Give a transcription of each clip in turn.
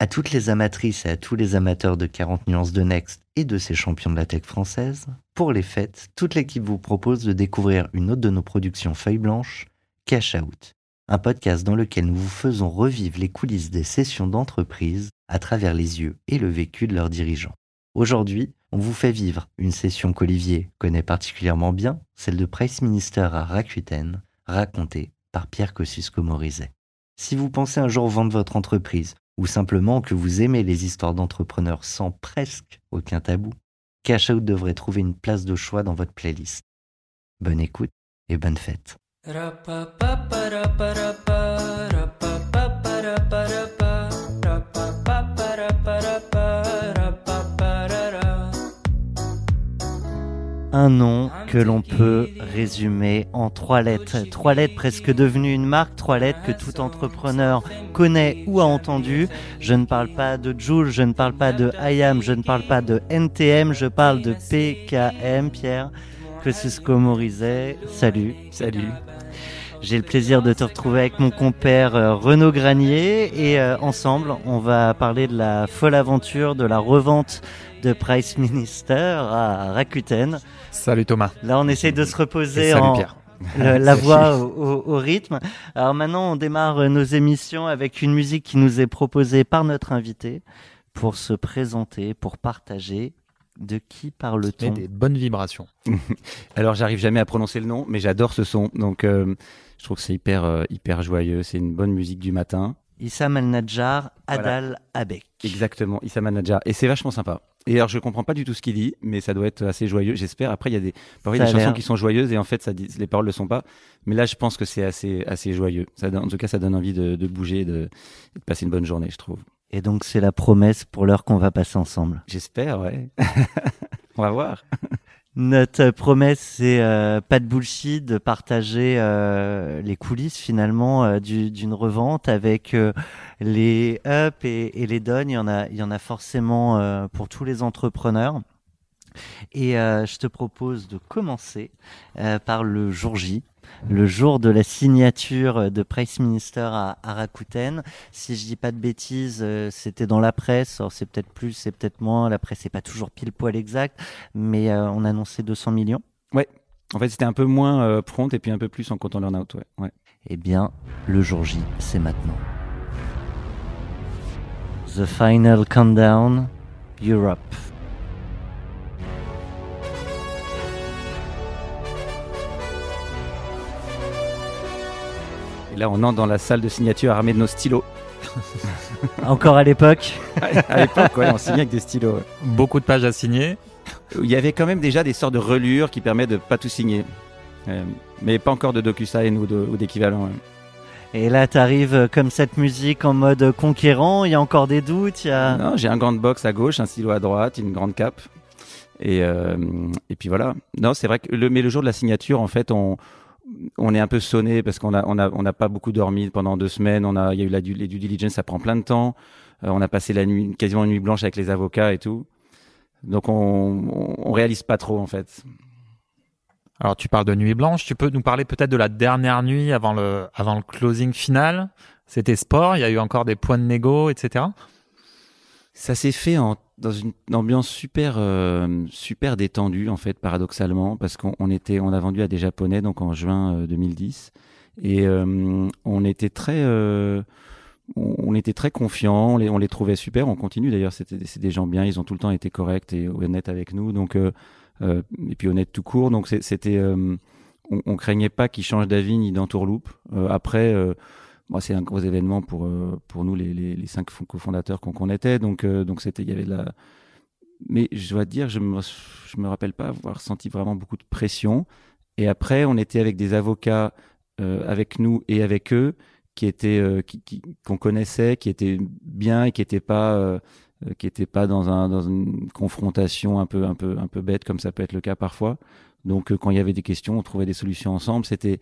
À toutes les amatrices et à tous les amateurs de 40 nuances de Next et de ces champions de la tech française, pour les fêtes, toute l'équipe vous propose de découvrir une autre de nos productions Feuille blanche, Cash Out, un podcast dans lequel nous vous faisons revivre les coulisses des sessions d'entreprise à travers les yeux et le vécu de leurs dirigeants. Aujourd'hui, on vous fait vivre une session qu'Olivier connaît particulièrement bien, celle de Price Minister à Rakuten, racontée par Pierre Kosciusko-Morizet. Si vous pensez un jour vendre votre entreprise, ou simplement que vous aimez les histoires d'entrepreneurs sans presque aucun tabou, Cash Out devrait trouver une place de choix dans votre playlist. Bonne écoute et bonne fête. Un nom que l'on peut résumer en trois lettres. Trois lettres presque devenues une marque, trois lettres que tout entrepreneur connaît ou a entendu. Je ne parle pas de Joule, je ne parle pas de IAM, je ne parle pas de NTM, je parle de PKM, Pierre Kosciusko Morizet. Salut. Salut. J'ai le plaisir de te retrouver avec mon compère euh, Renaud Granier et euh, ensemble, on va parler de la folle aventure de la revente de Price Minister à Rakuten. Salut Thomas. Là, on essaie de se reposer salut en Pierre. le- la voix au, au- au rythme. Alors maintenant, on démarre nos émissions avec une musique qui nous est proposée par notre invité pour se présenter, pour partager. De qui Et parle-t-on des bonnes vibrations. Alors j'arrive jamais à prononcer le nom, mais j'adore ce son. Donc euh, je trouve que c'est hyper euh, hyper joyeux. C'est une bonne musique du matin. Issam El-Najjar, Adal Abek. Exactement, Issa Manajar. Et c'est vachement sympa. Et alors je comprends pas du tout ce qu'il dit, mais ça doit être assez joyeux. J'espère. Après il y a des parfois des a chansons qui sont joyeuses et en fait ça dit, les paroles le sont pas. Mais là je pense que c'est assez assez joyeux. Ça en tout cas ça donne envie de, de bouger, de, de passer une bonne journée, je trouve. Et donc, c'est la promesse pour l'heure qu'on va passer ensemble. J'espère, ouais. On va voir. Notre promesse, c'est euh, pas de bullshit, de partager euh, les coulisses finalement euh, du- d'une revente avec les ups et, les downs. Il y en a, il y en a forcément pour tous les entrepreneurs. Et je te propose de commencer par le jour J, le jour de la signature de Price Minister à, à Rakuten. Si je dis pas de bêtises, euh, c'était dans la presse. Alors c'est peut-être plus, c'est peut-être moins. La presse n'est pas toujours pile poil exact, mais euh, on annonçait 200 millions. En fait c'était un peu moins euh, prompt et puis un peu plus en comptant learn out. Ouais. ouais. Eh bien, le jour J, c'est maintenant. The Final Countdown, Europe. Là on entre dans la salle de signature armée de nos stylos. Encore à l'époque. à l'époque, ouais, on signait avec des stylos. ouais. Beaucoup de pages à signer. Il y avait quand même déjà des sortes de relures qui permettent de pas tout signer. Euh, mais pas encore de DocuSign ou d'équivalent. ouais. Et là, t'arrives euh, comme cette musique en mode conquérant. Il y a encore des doutes. Il y a... Non, j'ai un grande box à gauche, un stylo à droite, une grande cape. Et, euh, et puis voilà. Non, c'est vrai que le, mais le jour de la signature, en fait, on, on est un peu sonné parce qu'on a, on a, on n'a pas beaucoup dormi pendant deux semaines. On a, il y a eu la, due- les due diligence, ça prend plein de temps. Euh, on a passé la nuit, quasiment une nuit blanche avec les avocats et tout. Donc on, on, on réalise pas trop en fait. Alors tu parles de nuit blanche. Tu peux nous parler peut-être de la dernière nuit avant le, avant le closing final? C'était sport. Il y a eu encore des points de négo, etc. Ça s'est fait en, dans une ambiance super euh, super détendue en fait paradoxalement parce qu'on on était on a vendu à des japonais donc en juin euh, 2010 et euh, on était très euh, on, était très confiants, on les, on les trouvait super, on continue d'ailleurs, c'est des gens bien, ils ont tout le temps été corrects et honnêtes avec nous donc euh, euh, et puis honnêtes tout court donc c'était euh, on, on craignait pas qu'ils changent d'avis ni d'entourloupe. Euh, après euh, Moi, c'est un gros événement pour euh, pour nous les, les, les cinq fo- cofondateurs qu'on qu'on était. Donc euh, donc c'était il y avait de la. Mais je dois dire, je me je me rappelle pas avoir senti vraiment beaucoup de pression. Et après, on était avec des avocats euh, avec nous et avec eux qui étaient euh, qu'on connaissait, qui étaient bien et qui étaient pas euh, euh, qui n'étaient pas dans, un, dans une confrontation un peu, un, peu, un peu bête, comme ça peut être le cas parfois. Donc, quand il y avait des questions, on trouvait des solutions ensemble. C'était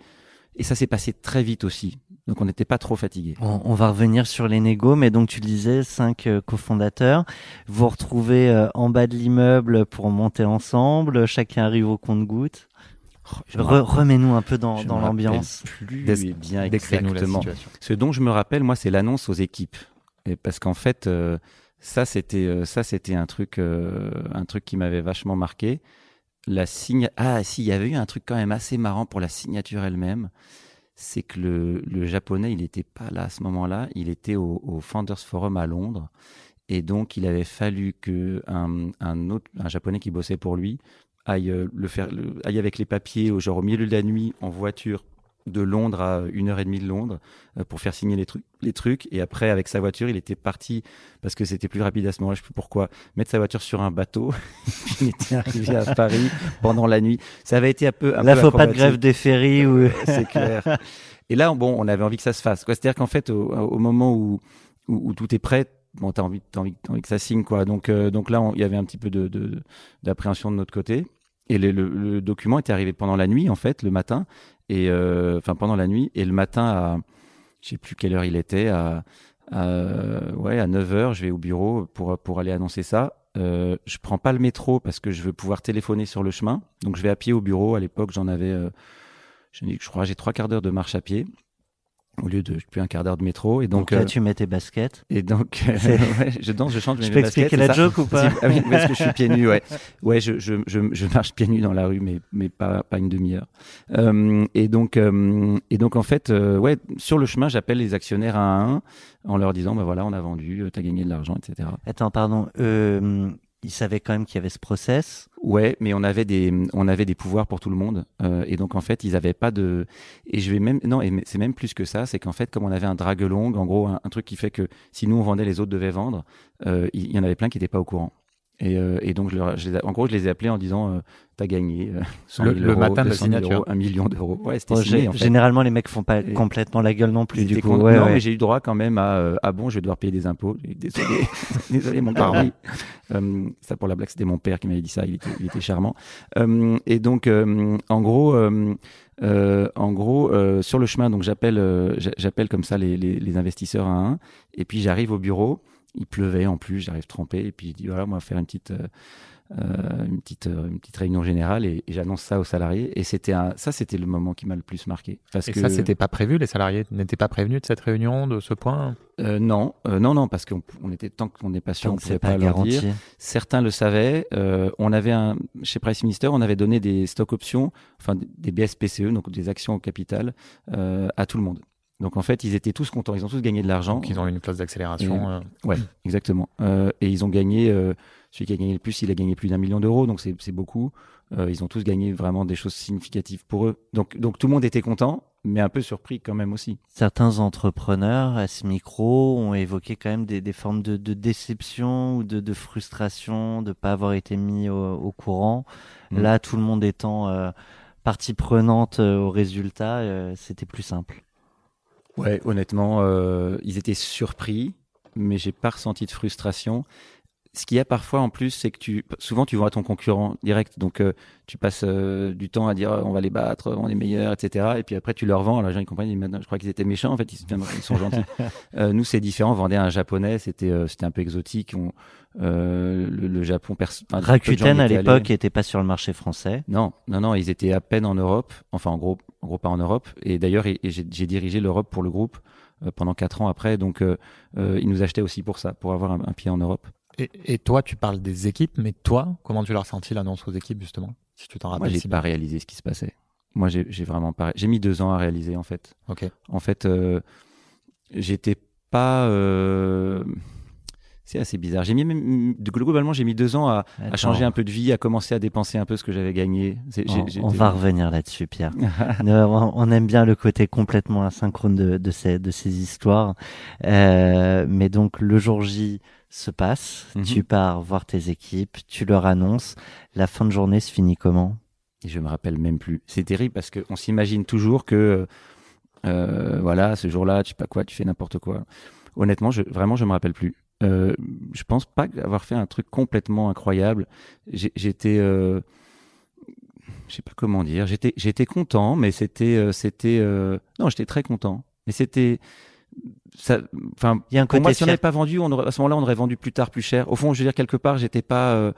et ça s'est passé très vite aussi. Donc on n'était pas trop fatigué. On, va revenir sur les négos, mais donc tu le disais, cinq cofondateurs. Vous vous retrouvez en bas de l'immeuble pour monter ensemble. Chacun arrive au compte-goutte. Oh, remets-nous un peu dans, dans l'ambiance. Plus bien exactement. Ce dont je me rappelle, moi, c'est l'annonce aux équipes, et parce qu'en fait, euh, ça c'était euh, ça c'était un truc euh, un truc qui m'avait vachement marqué. La signe ah si, il y avait eu un truc quand même assez marrant pour la signature elle-même. C'est que le, le, japonais, il n'était pas là à ce moment-là. Il était au, au Founders Forum à Londres. Et donc, il avait fallu que un, un, autre, un japonais qui bossait pour lui aille, euh, le faire, aille avec les papiers au, genre au milieu de la nuit en voiture de Londres à une heure et demie de Londres euh, pour faire signer les trucs, les trucs. Et après, avec sa voiture, il était parti parce que c'était plus rapide à ce moment-là. Je sais plus pourquoi mettre sa voiture sur un bateau. il était arrivé à Paris pendant la nuit. Ça avait été un peu. Un là, faut pas de grève des ferries ou. C'est clair. Et là, bon, on avait envie que ça se fasse. C'est-à-dire qu'en fait, au, moment où, où, tout est prêt, bon, t'as envie, as envie, envie que ça signe, quoi. Donc, euh, donc là, il y avait un petit peu de d'appréhension de, de notre côté. Et le, document était arrivé pendant la nuit, en fait, le matin. Et euh, enfin, pendant la nuit. Et le matin, à je sais plus quelle heure il était, à, à ouais, à 9 heures, je vais au bureau pour, pour aller annoncer ça. Euh, je prends pas le métro parce que je veux pouvoir téléphoner sur le chemin. Donc, je vais à pied au bureau. À l'époque, j'en avais, euh, je crois, j'ai trois quarts d'heure de marche à pied au lieu de plus un quart d'heure de métro. Et donc, là euh, tu mets tes baskets. et donc euh, ouais, je danse je chante je peux expliquer la joke ou pas ah oui parce que je suis pieds nus ouais. Ouais je, je, je, je, marche pieds nus dans la rue mais mais pas pas une demi-heure. Euh, et donc euh, et donc en fait ouais sur le chemin j'appelle les actionnaires un à un en leur disant bah voilà on a vendu t'as gagné de l'argent etc attends pardon ils savaient quand même qu'il y avait ce process. Ouais, mais on avait des, on avait des pouvoirs pour tout le monde. Euh, et donc, en fait, ils n'avaient pas de. Et je vais même. Non, et c'est même plus que ça. C'est qu'en fait, comme on avait un drague long, en gros, un, truc qui fait que si nous on vendait, les autres devaient vendre, euh, il y, en avait plein qui n'étaient pas au courant. Et, euh, et donc, je, leur, en gros, je les ai appelés en disant euh, T'as gagné euh, le, matin de la signature. un million d'euros. Ouais, c'était signé, en fait. Généralement, les mecs font pas complètement la gueule non plus. Du coup, ouais, non, mais j'ai eu droit quand même à euh, Ah bon, je vais devoir payer des impôts. Désolé, désolé mon père. euh, ça, pour la blague, c'était mon père qui m'avait dit ça. Il était, il était charmant. Euh, et donc, en gros. Euh, en gros, euh, sur le chemin, donc j'appelle, j'appelle comme ça les, les, les, investisseurs à un, et puis j'arrive au bureau il pleuvait en plus, j'arrive trempé, et puis je dis voilà, on va faire une petite, euh, euh, une petite, euh, une petite réunion générale, et, j'annonce ça aux salariés. Et c'était ça, c'était le moment qui m'a le plus marqué. Parce et que... ça, c'était pas prévu, les salariés n'étaient pas prévenus de cette réunion, de ce point? non, non, non, parce qu'on on était tant qu'on n'est pas sûr, on pouvait pas, leur dire. Certains le savaient. on avait un, chez Price Minister, on avait donné des stock options, enfin des BSPCE, donc des actions au capital, à tout le monde. Donc en fait, ils étaient tous contents, ils ont tous gagné de l'argent. Donc ils ont eu une clause d'accélération. Euh... Ouais, exactement. Euh, et ils ont gagné, euh, celui qui a gagné le plus, il a gagné plus d'un million d'euros, donc c'est beaucoup. Euh, ils ont tous gagné vraiment des choses significatives pour eux. Donc, donc tout le monde était content, mais un peu surpris quand même aussi. Certains entrepreneurs à ce micro ont évoqué quand même des, des formes de, de, déception ou de, de frustration de ne pas avoir été mis au, au courant. Mm. Là, tout le monde étant euh, partie prenante au résultat, c'était plus simple. Ouais, honnêtement, euh, ils étaient surpris, mais j'ai pas ressenti de frustration. Ce qu'il y a parfois en plus, c'est que tu, souvent tu vois ton concurrent direct, donc euh, tu passes euh, du temps à dire on va les battre, on est meilleurs, etc. Et puis après tu leur vends, alors les gens ils comprennent, ils je crois qu'ils étaient méchants, en fait ils, ils sont gentils. euh, nous c'est différent, on vendait un japonais, c'était euh, c'était un peu exotique. On, le, le, Japon, Rakuten à l'époque n'était pas sur le marché français. Non, non, non, ils étaient à peine en Europe, enfin en gros en gros pas en Europe. Et d'ailleurs, j'ai dirigé l'Europe pour le groupe euh, pendant quatre ans après. Donc, euh, euh, ils nous achetaient aussi pour ça, pour avoir un, pied en Europe. Et, et, toi, tu parles des équipes, mais toi, comment tu l'as ressenti l'annonce aux équipes justement Si tu t'en rappelles. Moi, j'ai pas réalisé ce qui se passait. Moi, j'ai vraiment pas. J'ai mis deux ans à réaliser en fait. Ok. En fait, j'étais pas c'est assez bizarre. J'ai mis même, globalement, j'ai mis deux ans à, à, changer un peu de vie, à commencer à dépenser un peu ce que j'avais gagné. On, on va revenir là-dessus, Pierre. on aime bien le côté complètement asynchrone de, de, ces, de ces histoires. Euh, mais donc, le jour J se passe, mhm. tu pars voir tes équipes, tu leur annonces. La fin de journée se finit comment? Et je me rappelle même plus. C'est terrible parce qu'on s'imagine toujours que, euh, voilà, ce jour-là, tu sais pas quoi, tu fais n'importe quoi. Honnêtement, je, vraiment, je me rappelle plus. Euh, je pense pas avoir fait un truc complètement incroyable. J'étais, euh, je sais pas comment dire. J'étais, j'étais content, mais c'était, euh, c'était, euh, non, j'étais très content. Mais c'était, ça, enfin, Il y a un côté moi, si on n'avait pas vendu, on aurait- à ce moment-là, on aurait vendu plus tard, plus cher. Au fond, je veux dire quelque part, j'étais pas euh,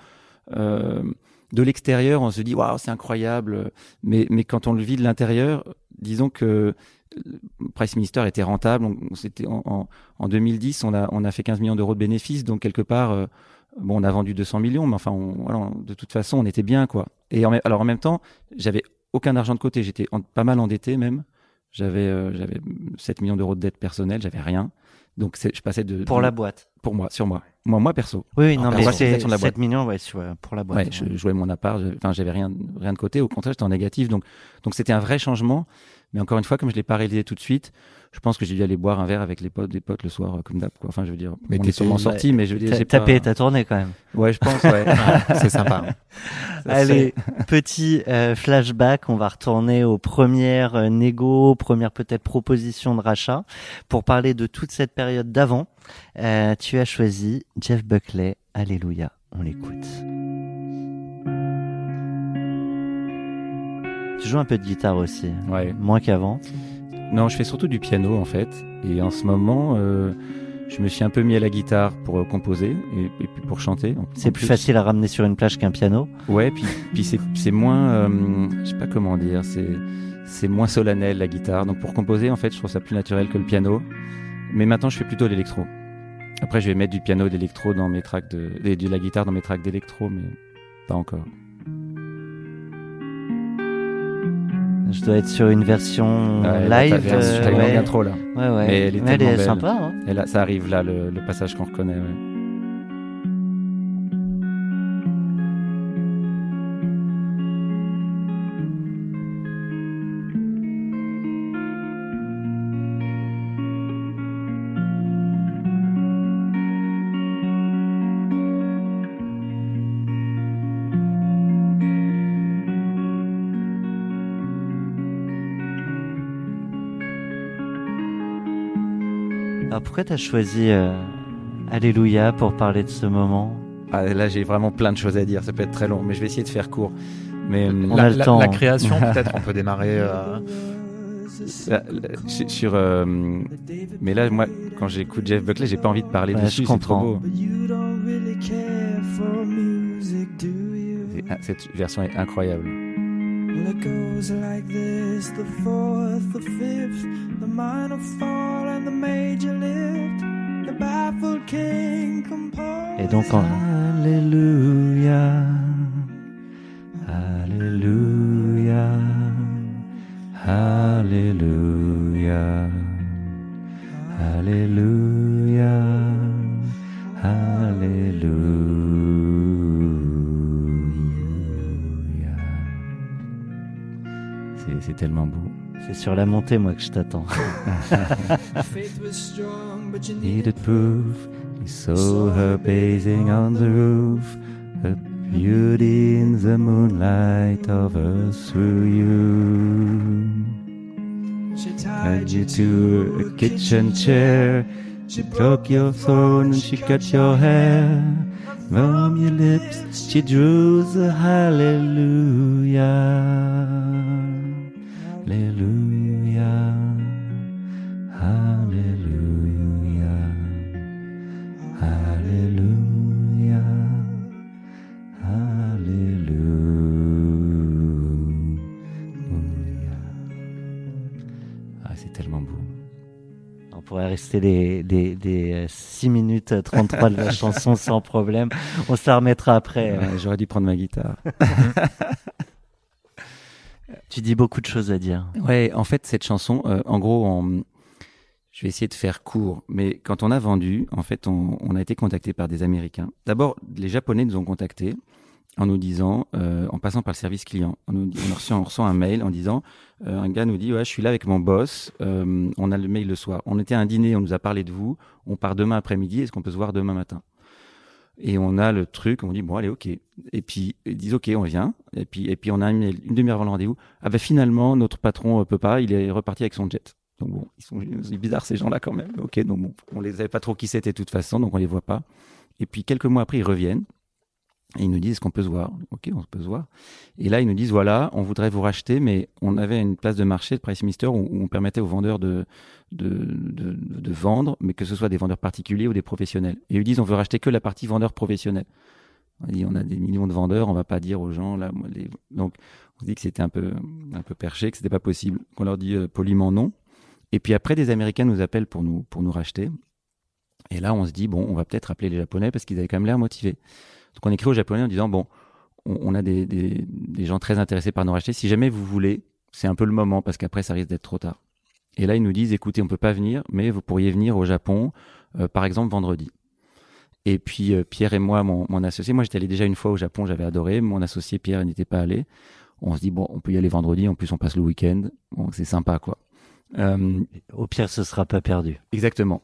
euh, de l'extérieur, on se dit waouh, c'est incroyable. Mais mais quand on le vit de l'intérieur, disons que le Price Minister était rentable. On, on s'était- en, en, en 2010, on a on a fait 15 millions d'euros de bénéfices, donc quelque part. euh, Bon, on a vendu 200 millions, mais enfin, on, voilà, de toute façon, on était bien, quoi. Et en, alors, en même temps, j'avais aucun argent de côté. J'étais pas mal endetté, même. J'avais, euh, j'avais 7 millions d'euros de dette personnelle. J'avais rien. Donc, c'est- je passais de Pour de- la boîte. Pour moi, sur moi, moi, moi perso. Oui, oui, non, mais c'est de la boîte. 7 millions, ouais, sur- pour la boîte. Ouais, je jouais mon appart, enfin j'avais rien, rien de côté. Au contraire, j'étais en négatif. Donc, donc c'était un vrai changement. Mais encore une fois, comme je l'ai pas réalisé tout de suite, je pense que j'ai dû aller boire un verre avec les potes, des potes le soir, euh, comme d'hab. Enfin, je veux dire, Mais on est sûrement sorti, mais je veux dire, T'as j'ai t'as pas... payé ta tournée quand même. Ouais, je pense. Ouais. c'est sympa. Ça Allez, petit euh, flashback, on va retourner aux premières euh, négo, premières peut-être propositions de rachat. Pour parler de toute cette période d'avant, euh, tu as choisi Jeff Buckley, Alléluia, on l'écoute. Tu joues un peu de guitare aussi, Ouais. moins qu'avant. Non, je fais surtout du piano en fait. Et en ce moment, euh, je me suis un peu mis à la guitare pour euh, composer et, et puis pour chanter. C'est plus facile à ramener sur une plage qu'un piano. Ouais, puis, puis c'est, moins, euh, je sais pas comment dire, c'est, c'est moins solennel la guitare. Donc pour composer, en fait, je trouve ça plus naturel que le piano. Mais maintenant, je fais plutôt l'électro. Après, je vais mettre du piano l'électro dans mes tracks de, de la guitare dans mes tracks d'électro, mais pas encore. Je dois être sur une version Ouais, là, live. bien- euh, ouais. longue intro là. Ouais, ouais. Mais elle est Mais tellement belle. sympa. Hein. Et là, ça arrive là, le, le passage qu'on reconnaît. Pourquoi t'as choisi euh, Alléluia pour parler de ce moment? Ah, là, j'ai vraiment plein de choses à dire. Ça peut être très long, mais je vais essayer de faire court. Mais On la, a le la- temps, la hein. création, peut-être, on peut démarrer. euh, Là, là, sur, euh, mais là, moi, quand j'écoute Jeff Buckley, j'ai pas envie de parler Ouais, dessus. je C'est trop comprends. beau. But you don't really care for music, do you? C'est- ah, Cette version est incroyable. Well, it goes like this the fourth, the fifth, the minor fall and the major Et donc en Alléluia, Alléluia, Alléluia, Alléluia, Alléluia. C'est- C'est tellement beau. C'est sur la montée, moi, que je t'attends. Faith was strong, but you needed proof, saw her basing on the roof, her beauty in the moonlight over through you. She Tied you to a kitchen chair. She broke your phone and she cut your hair. From your lips, she drew the hallelujah. Hallelujah. C'est tellement beau. On pourrait rester des, des, des euh, 6 minutes euh, 33 de la chanson sans problème. On se la remettra après. euh. Ouais, J'aurais dû prendre ma guitare. Tu dis beaucoup de choses à dire. Ouais, en fait, cette chanson, euh, en gros, on- je vais essayer de faire court, mais quand on a vendu, en fait, on, on a été contacté par des Américains. D'abord, les Japonais nous ont contactés en nous disant, euh, en passant par le service client, on, nous, on, reçoit, on reçoit un mail en disant, euh, un gars nous dit, ouais, je suis là avec mon boss, euh, on a le mail le soir. On était à un dîner, on nous a parlé de vous, on part demain après-midi, est-ce qu'on peut se voir demain matin? Et on a le truc, on dit bon allez ok. Et puis ils disent ok on vient. Et puis et puis on a un mail une demi-heure avant le rendez-vous. Ah ben finalement notre patron euh, peut pas, il est reparti avec son jet. Donc bon, ils sont, ils sont bizarres ces gens-là quand même. Ok, donc bon, on les avait pas trop qui c'était de toute façon, donc on les voit pas. Et puis quelques mois après, ils reviennent. Et ils nous disent qu'on peut se voir Ok, on peut se voir. Et là, ils nous disent voilà, on voudrait vous racheter, mais on avait une place de marché de Price Mister où, on permettait aux vendeurs de, de, de, de vendre, mais que ce soit des vendeurs particuliers ou des professionnels. Et ils disent on veut racheter que la partie vendeur professionnel. On dit on a des millions de vendeurs, on va pas dire aux gens là. les... Donc on dit que c'était un peu un peu perché, que c'était pas possible. On leur dit euh, poliment non. Et puis après, des Américains nous appellent pour nous pour nous racheter. Et là, on se dit bon, on va peut-être appeler les Japonais parce qu'ils avaient quand même l'air motivés. Donc on écrit aux Japonais en disant bon, on, on a des, des, des, gens très intéressés par nous racheter. Si jamais vous voulez, c'est un peu le moment parce qu'après ça risque d'être trop tard. Et là ils nous disent écoutez, on peut pas venir, mais vous pourriez venir au Japon, euh, par exemple vendredi. Et puis euh, Pierre et moi, mon, mon associé, moi j'étais allé déjà une fois au Japon, j'avais adoré. Mon associé Pierre n'était pas allé. On se dit bon, on peut y aller vendredi. En plus, on passe le week-end. Bon, c'est sympa quoi. Euh, Au pire, ce sera pas perdu. Exactement.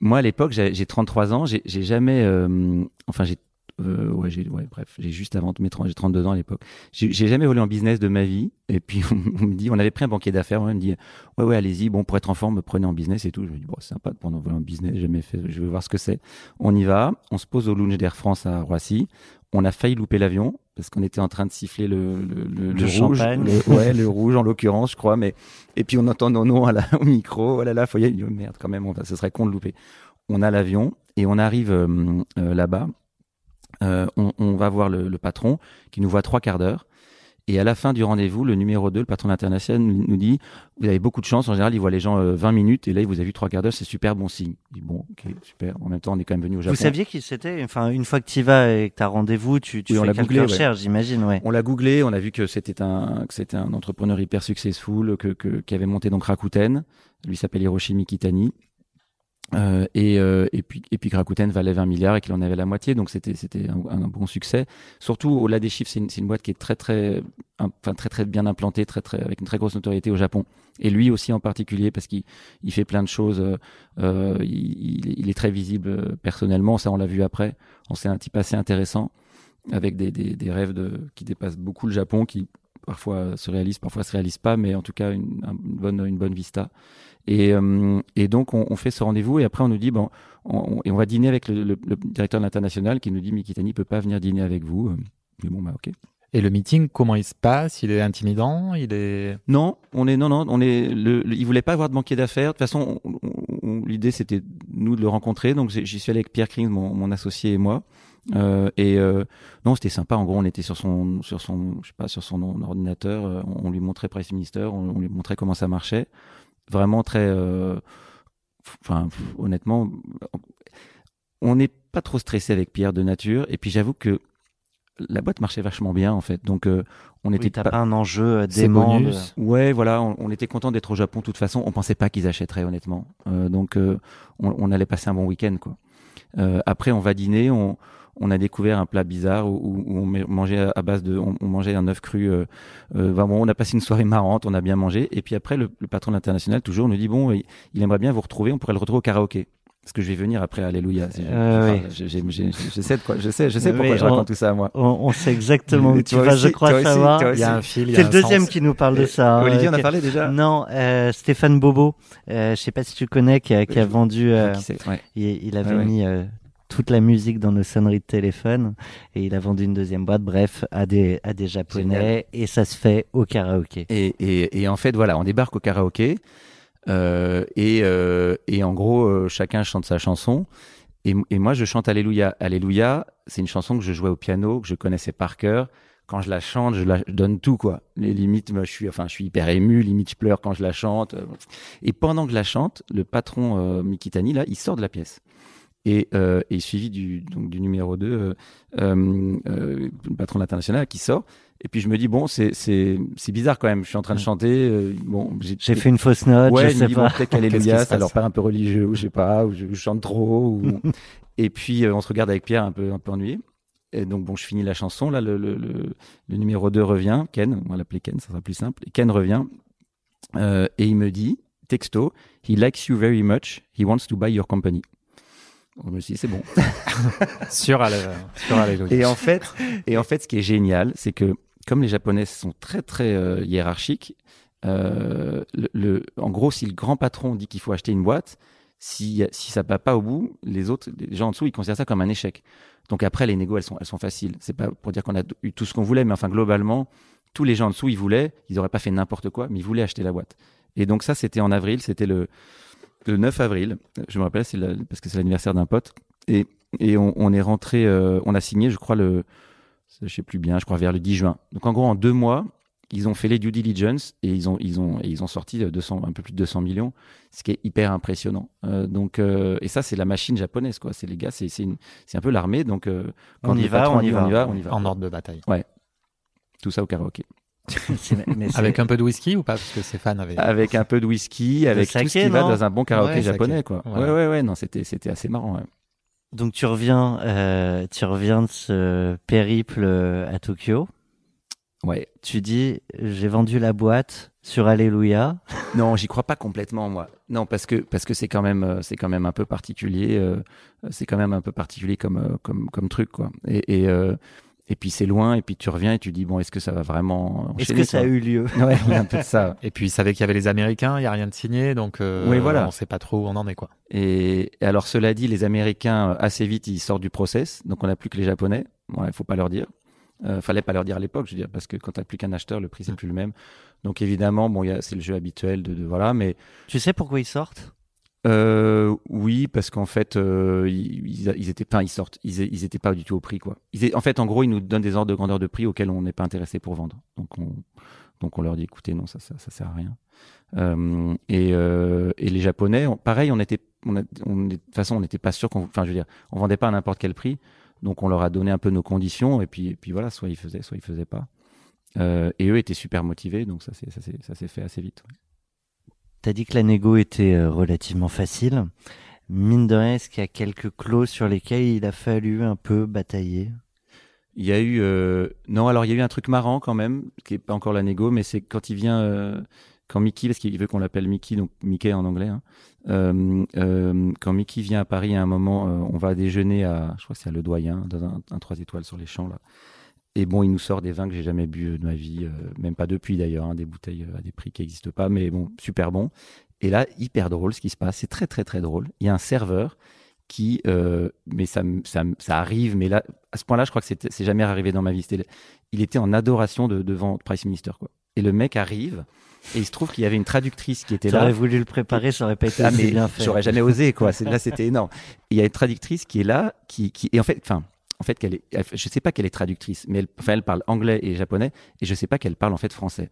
Moi, à l'époque, j'ai 33 ans. J'ai jamais, euh, enfin, j'ai euh, ouais, j'ai, ouais, bref, j'ai juste avant mes 30, j'ai 32 ans à l'époque. J'ai j'ai jamais volé en business de ma vie. Et puis, on, me dit, on avait pris un banquier d'affaires, on me dit, ouais, ouais, allez-y, bon, pour être en forme, prenez en business et tout. Je me dis, bon, c'est sympa de prendre voler en business, j'ai jamais fait, je veux voir ce que c'est. On y va, on se pose au lounge d'Air France à Roissy. On a failli louper l'avion parce qu'on était en train de siffler le, le, le, Le rouge, champagne. le- ouais, le rouge en l'occurrence, je crois. Mais et puis on entend nos noms à la, au micro. Oh là là, faut y aller. Oh, merde, quand même, on ce serait con de louper. On a l'avion et on arrive euh, euh, là-bas. Euh, on, on va voir le, le patron qui nous voit trois quarts d'heure. Et à la fin du rendez-vous, le numéro 2, le patron international, nous dit Vous avez beaucoup de chance. En général, il voit les gens euh, 20 minutes et là, il vous a vu trois quarts d'heure. C'est super bon signe. Je dis Bon, ok, super. En même temps, on est quand même venu au Japon. Vous saviez qui c'était? Enfin, une fois que tu y vas et que tu as rendez-vous, tu, tu Oui, on fais l'a quelques googlé, ouais. recherches, j'imagine, ouais. On l'a googlé, on a vu que c'était un que c'était un entrepreneur hyper successful, que, que qui avait monté donc Rakuten. Lui s'appelle Hiroshi Mikitani. Euh, et, euh, et puis et puis Rakuten valait 20 milliards et qu'il en avait la moitié, donc c'était c'était un, bon succès. Surtout au-delà des chiffres, c'est une, une boîte qui est très très enfin très très bien implantée, très très avec une très grosse notoriété au Japon. Et lui aussi en particulier parce qu'il il fait plein de choses. euh, euh, il, il- est très visible euh, personnellement, ça on l'a vu après. On c'est un type assez intéressant avec des, des, des rêves de, qui dépassent beaucoup le Japon, qui parfois se réalisent, parfois se réalisent pas, mais en tout cas une, un- une bonne une bonne vista. Et, euh, et donc on, on fait ce rendez-vous et après on nous dit bon on, on- et on va dîner avec le, le- le directeur de l'international qui nous dit Mikitani peut pas venir dîner avec vous. Euh, Mais bon bah ok. Et le meeting, comment il se passe? Il est intimidant? Il est Non, on est non non, on est le, le- il voulait pas avoir de banquier d'affaires. De toute façon, on- on- on- l'idée c'était nous de le rencontrer. Donc j'y suis allé avec Pierre Krings, mon, mon associé et moi. Euh, et euh, non, c'était sympa. En gros, on était sur son sur son je sais pas sur son ordinateur. euh, on, on lui montrait Price Minister, on, on lui montrait comment ça marchait. Vraiment très euh, enfin honnêtement on n'est pas trop stressé avec Pierre de nature et puis j'avoue que la boîte marchait vachement bien en fait donc euh, on était Oui, t'as pas un enjeu euh, dément. Ouais, voilà, on, on était content d'être au Japon. De toute façon, on pensait pas qu'ils achèteraient, honnêtement. Euh, donc, euh, on, on allait passer un bon week-end, quoi. Euh, après, on va dîner. On, on a découvert un plat bizarre où, où- où on ma- mangeait à base de, on, on mangeait un œuf cru. Euh, euh, vraiment, on a passé une soirée marrante. On a bien mangé. Et puis après, le, le patron de l'international toujours nous dit bon, il, il aimerait bien vous retrouver. On pourrait le retrouver au karaoké. Parce que je vais venir après, alléluia. Euh, enfin, Je sais de quoi, je sais, je sais pourquoi je on- raconte tout ça à moi. On, on sait exactement où tu vas, aussi, je crois toi aussi, savoir. Il y a un fil. C'est le deuxième sens. qui nous parle de ça. hein, Olivier euh, en a parlé déjà. Non, euh, Stéphane Bobo, euh, je sais pas si tu connais, qui a, qui a Je- vendu, euh, Qui Ouais. il, il avait Ouais, ouais. mis euh, toute la musique dans nos sonneries de téléphone et il a vendu une deuxième boîte, bref, à des, à des japonais et ça se fait au karaoké. Et, et, et en fait, voilà, on débarque au karaoké euh, et, euh, et en gros, euh, chacun chante sa chanson. Et, et moi, je chante Alléluia. Alléluia, c'est une chanson que je jouais au piano, que je connaissais par cœur. Quand je la chante, je la je donne tout, quoi. Les limites, moi, je suis, enfin, je suis hyper ému. Limite, je pleure quand je la chante. Et pendant que je la chante, le patron euh, Mikitani, là, il sort de la pièce. Et, euh, et suivi du, donc, du numéro 2, euh, euh, euh, le patron de l'international qui sort. Et puis je me dis, bon, c'est bizarre quand même. Je suis en train de chanter. euh, bon, J'ai fait une fausse note, Ouais, je sais dis, bon, pas. peut-être Qu'est-ce qui qu'Alléluia, ça leur paraît un peu religieux, ou je sais pas, ou je, je chante trop. Ou... et puis on se regarde avec Pierre un peu, un peu ennuyé. Et donc bon, je finis la chanson. Là, le, le, le, le numéro 2 revient, Ken, on va l'appeler Ken, ça sera plus simple. Et Ken revient euh, et il me dit, texto, He likes you very much, he wants to buy your company. Je me suis dit, c'est bon. Sur Allé- sur Alléluia. Et en fait, et en fait, ce qui est génial, c'est que comme les Japonais sont très très euh, hiérarchiques, Euh, le, le- en gros, si le grand patron dit qu'il faut acheter une boîte, si, si ça ne va pas au bout, les autres, les gens en dessous, ils considèrent ça comme un échec. Donc après, les négos, elles sont, elles sont faciles. C'est pas pour dire qu'on a eu tout ce qu'on voulait, mais enfin, globalement, tous les gens en dessous, ils voulaient, ils n'auraient pas fait n'importe quoi, mais ils voulaient acheter la boîte. Et donc ça, c'était en avril, c'était le, le 9 avril. Je me rappelle, c'est parce que c'est l'anniversaire d'un pote. Et, et on, on est rentré, euh, on a signé, je crois, le, je sais plus bien, je crois vers le 10 juin. Donc en gros, en deux mois, ils ont fait les due diligence et ils ont, ils ont, et ils ont sorti 200, un peu plus de 200 millions, ce qui est hyper impressionnant. Euh, donc, euh, et ça, c'est la machine japonaise, quoi. C'est les gars, c'est, un peu l'armée. Donc, euh, quand On y va, patron on y va. on y va, on y va. En ordre de bataille. Tout ça au karaoké. Mais Avec un peu de whisky ou pas? Parce que Stéphane avait. Avec un peu de whisky, avec saké, tout ce qui va dans un bon karaoké Ouais, japonais, saké. quoi. Voilà. Ouais, ouais, ouais. Non, c'était, c'était assez marrant. ouais. Donc tu reviens, euh, tu reviens de ce périple euh, à Tokyo. Ouais. Tu dis, j'ai vendu la boîte sur Alléluia. Non, j'y crois pas complètement moi. Non, parce que parce que c'est quand même euh, c'est quand même un peu particulier. euh, c'est quand même un peu particulier comme comme comme truc quoi. Et et, euh, et puis c'est loin et puis tu reviens et tu dis bon est-ce que ça va vraiment Est-ce que ça a eu lieu Ouais, il y a un peu de ça. Et puis il savait qu'il y avait les Américains, il y a rien de signé, donc euh, Oui, voilà. on sait pas trop où on en est quoi. Et, et alors cela dit, les Américains euh, assez vite ils sortent du process, donc on n'a plus que les Japonais. Bon, il faut pas leur dire. Euh, fallait pas leur dire à l'époque, je veux dire, parce que quand t'as plus qu'un acheteur, le prix c'est plus le même. Donc évidemment, bon, c'est le jeu habituel de, de voilà, mais Tu sais pourquoi ils sortent? Euh, oui, parce qu'en fait, euh, ils, ils- étaient pas, ils sortent, ils, étaient pas du tout au prix, quoi. En fait, en gros, ils nous donnent des ordres de grandeur de prix auxquels on n'est pas intéressé pour vendre. Donc, on, donc on leur dit, écoutez, non, ça, ça, ça sert à rien. Euh, et, euh, et les Japonais, on- pareil, on était, on, a- de toute façon, on n'était pas sûr qu'on, enfin, je veux dire, on vendait pas à n'importe quel prix. Donc, on leur a donné un peu nos conditions, et puis, et puis voilà, soit ils faisaient, soit ils faisaient pas. Euh, et eux étaient super motivés, donc ça s'est, ça s'est, ça s'est fait assez vite. T'as dit que la négo était euh, relativement facile. Mine de rien, est-ce qu'il y a quelques clauses sur lesquelles il a fallu un peu batailler? Il y a eu euh, non alors il y a eu un truc marrant quand même qui est pas encore la négo mais c'est quand il vient euh, quand Mickey parce qu'il veut qu'on l'appelle Mickey donc Mickey en anglais hein, quand Mickey vient à Paris à un moment on va déjeuner à je crois que c'est à Le Doyen dans un, un 3 étoiles sur les champs là et bon il nous sort des vins que j'ai jamais bu euh, de ma vie euh, même pas depuis d'ailleurs hein, des bouteilles euh, à des prix qui n'existent pas mais bon super bon et là hyper drôle ce qui se passe c'est très très très drôle il y a un serveur qui, euh, mais ça, ça, arrive, mais là, à ce point-là, je crois que c'est jamais arrivé dans ma vie. Il était en adoration de, devant Price Minister, quoi. Et le mec arrive, et il se trouve qu'il y avait une traductrice qui était là. J'aurais voulu le préparer, ça aurait pas été Ah, mais bien fait. j'aurais jamais osé, quoi. Là, c'était énorme. Et Il y a une traductrice qui est là, qui, qui et en fait, enfin, en fait, qu'elle est, elle- je sais pas qu'elle est traductrice, mais elle, enfin, elle parle anglais et japonais, et je sais pas qu'elle parle en fait français.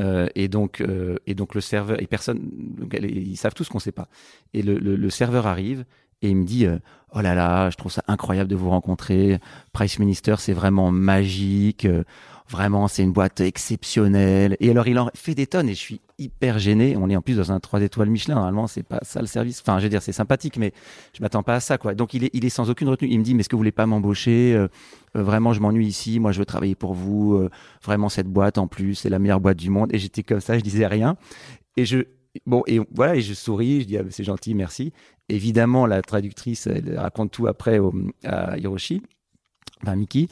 Euh, et donc, euh, et donc le serveur et personne, donc elle- ils savent tous qu'on sait pas. Et le, le, le serveur arrive et il me dit, euh, oh là là, je trouve ça incroyable de vous rencontrer. Price Minister, c'est vraiment magique. euh, Vraiment, c'est une boîte exceptionnelle. Et alors, il en fait des tonnes et je suis hyper gêné. On est en plus dans un 3 étoiles Michelin. Normalement, c'est pas ça le service. Enfin, je veux dire, c'est sympathique, mais je m'attends pas à ça, quoi. Donc, il est, il est sans aucune retenue. Il me dit, mais est-ce que vous voulez pas m'embaucher Euh, Vraiment, je m'ennuie ici. Moi, je veux travailler pour vous. Vraiment, cette boîte, en plus, c'est la meilleure boîte du monde. Et j'étais comme ça, je disais rien. Et je, bon, et voilà, et je souris. Je dis, ah, c'est gentil, merci. Évidemment, la traductrice, elle raconte tout après au, à Hiroshi. Enfin, Mickey.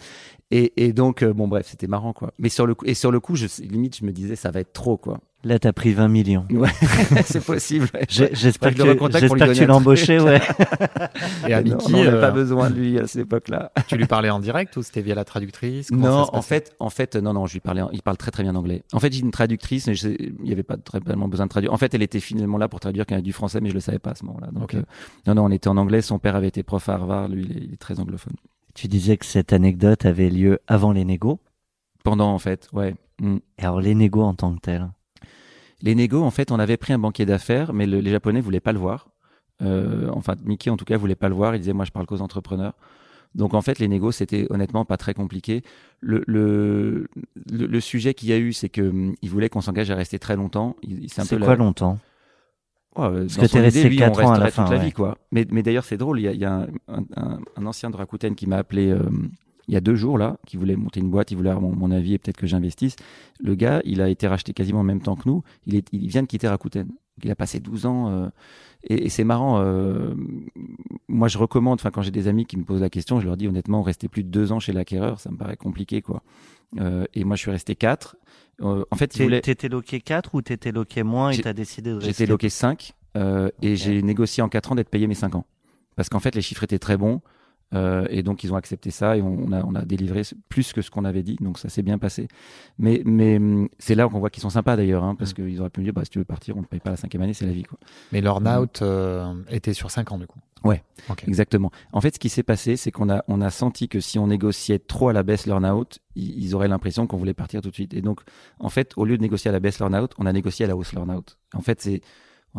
Et, et donc, euh, bon, bref, c'était marrant, quoi. Mais sur le coup, et sur le coup, je, limite, je me disais, ça va être trop, quoi. Là, t'as pris 20 millions. Ouais, c'est possible. ouais. J'espère je que, tu l'as embauché, ouais. Et à Non, Mickey, on n'avait euh, pas besoin de lui à cette époque-là. tu lui parlais en direct ou c'était via la traductrice? Comment Non, en fait, en fait, non, non, je lui parlais, il parle très très bien anglais. En fait, j'ai une traductrice, mais je il n'y avait pas très tellement besoin de traduire. En fait, elle était finalement là pour traduire quand il y avait du français, mais je le savais pas à ce moment-là. Donc, euh, non, non, on était en anglais. Son père avait été prof à Harvard, lui, il est, il est très anglophone. Tu disais que cette anecdote avait lieu avant les négos? Pendant, en fait, ouais. Mm. Et alors, les négos en tant que tels? Les négos, en fait, on avait pris un banquier d'affaires, mais le- les Japonais voulaient pas le voir. Euh, enfin, Mickey, en tout cas, voulait pas le voir. Il disait, moi, je parle qu'aux entrepreneurs. Donc, en fait, les négos, c'était honnêtement pas très compliqué. Le, le, le, le sujet qu'il y a eu, c'est que hum, il voulait qu'on s'engage à rester très longtemps. Il- C'est un C'est quoi longtemps? Ouais, euh, Parce dans que son t'es resté lui, quatre ans à la resterait fin, toute la ouais. vie, quoi. Mais, mais d'ailleurs, c'est drôle. Il y a, il y a un, un- un- un ancien de Rakuten qui m'a appelé euh, il y a deux jours là, qui voulait monter une boîte, il voulait avoir mon, mon avis et peut-être que j'investisse. Le gars, il a été racheté quasiment en même temps que nous. Il, est, il vient de quitter Rakuten. Il a passé 12 ans. euh, et, et c'est marrant. euh, moi, je recommande, enfin, quand j'ai des amis qui me posent la question, je leur dis honnêtement, rester plus de deux ans chez l'acquéreur, ça me paraît compliqué, quoi. Euh, et moi, je suis resté quatre. Euh, en fait. T'étais loqué 4 ou t'étais loqué moins et t'as décidé de rester? J'étais loqué 5 euh, et j'ai négocié en 4 ans d'être payé mes 5 ans. Parce qu'en fait, les chiffres étaient très bons euh, et donc ils ont accepté ça et on, on a, on a délivré plus que ce qu'on avait dit, donc ça s'est bien passé. Mais, mais hum, c'est là qu'on voit qu'ils sont sympas d'ailleurs, hein, parce qu'ils auraient pu me dire bah, si tu veux partir, on ne paye pas la cinquième année, c'est la vie. Quoi. Mais l'earn-out euh, était sur 5 ans du coup. Ouais. Ok. Exactement. En fait, ce qui s'est passé, c'est qu'on a, on a senti que si on négociait trop à la baisse l'earn-out, ils, ils auraient l'impression qu'on voulait partir tout de suite. Et donc, en fait, au lieu de négocier à la baisse l'earn-out, on a négocié à la hausse l'earn-out. En fait, c'est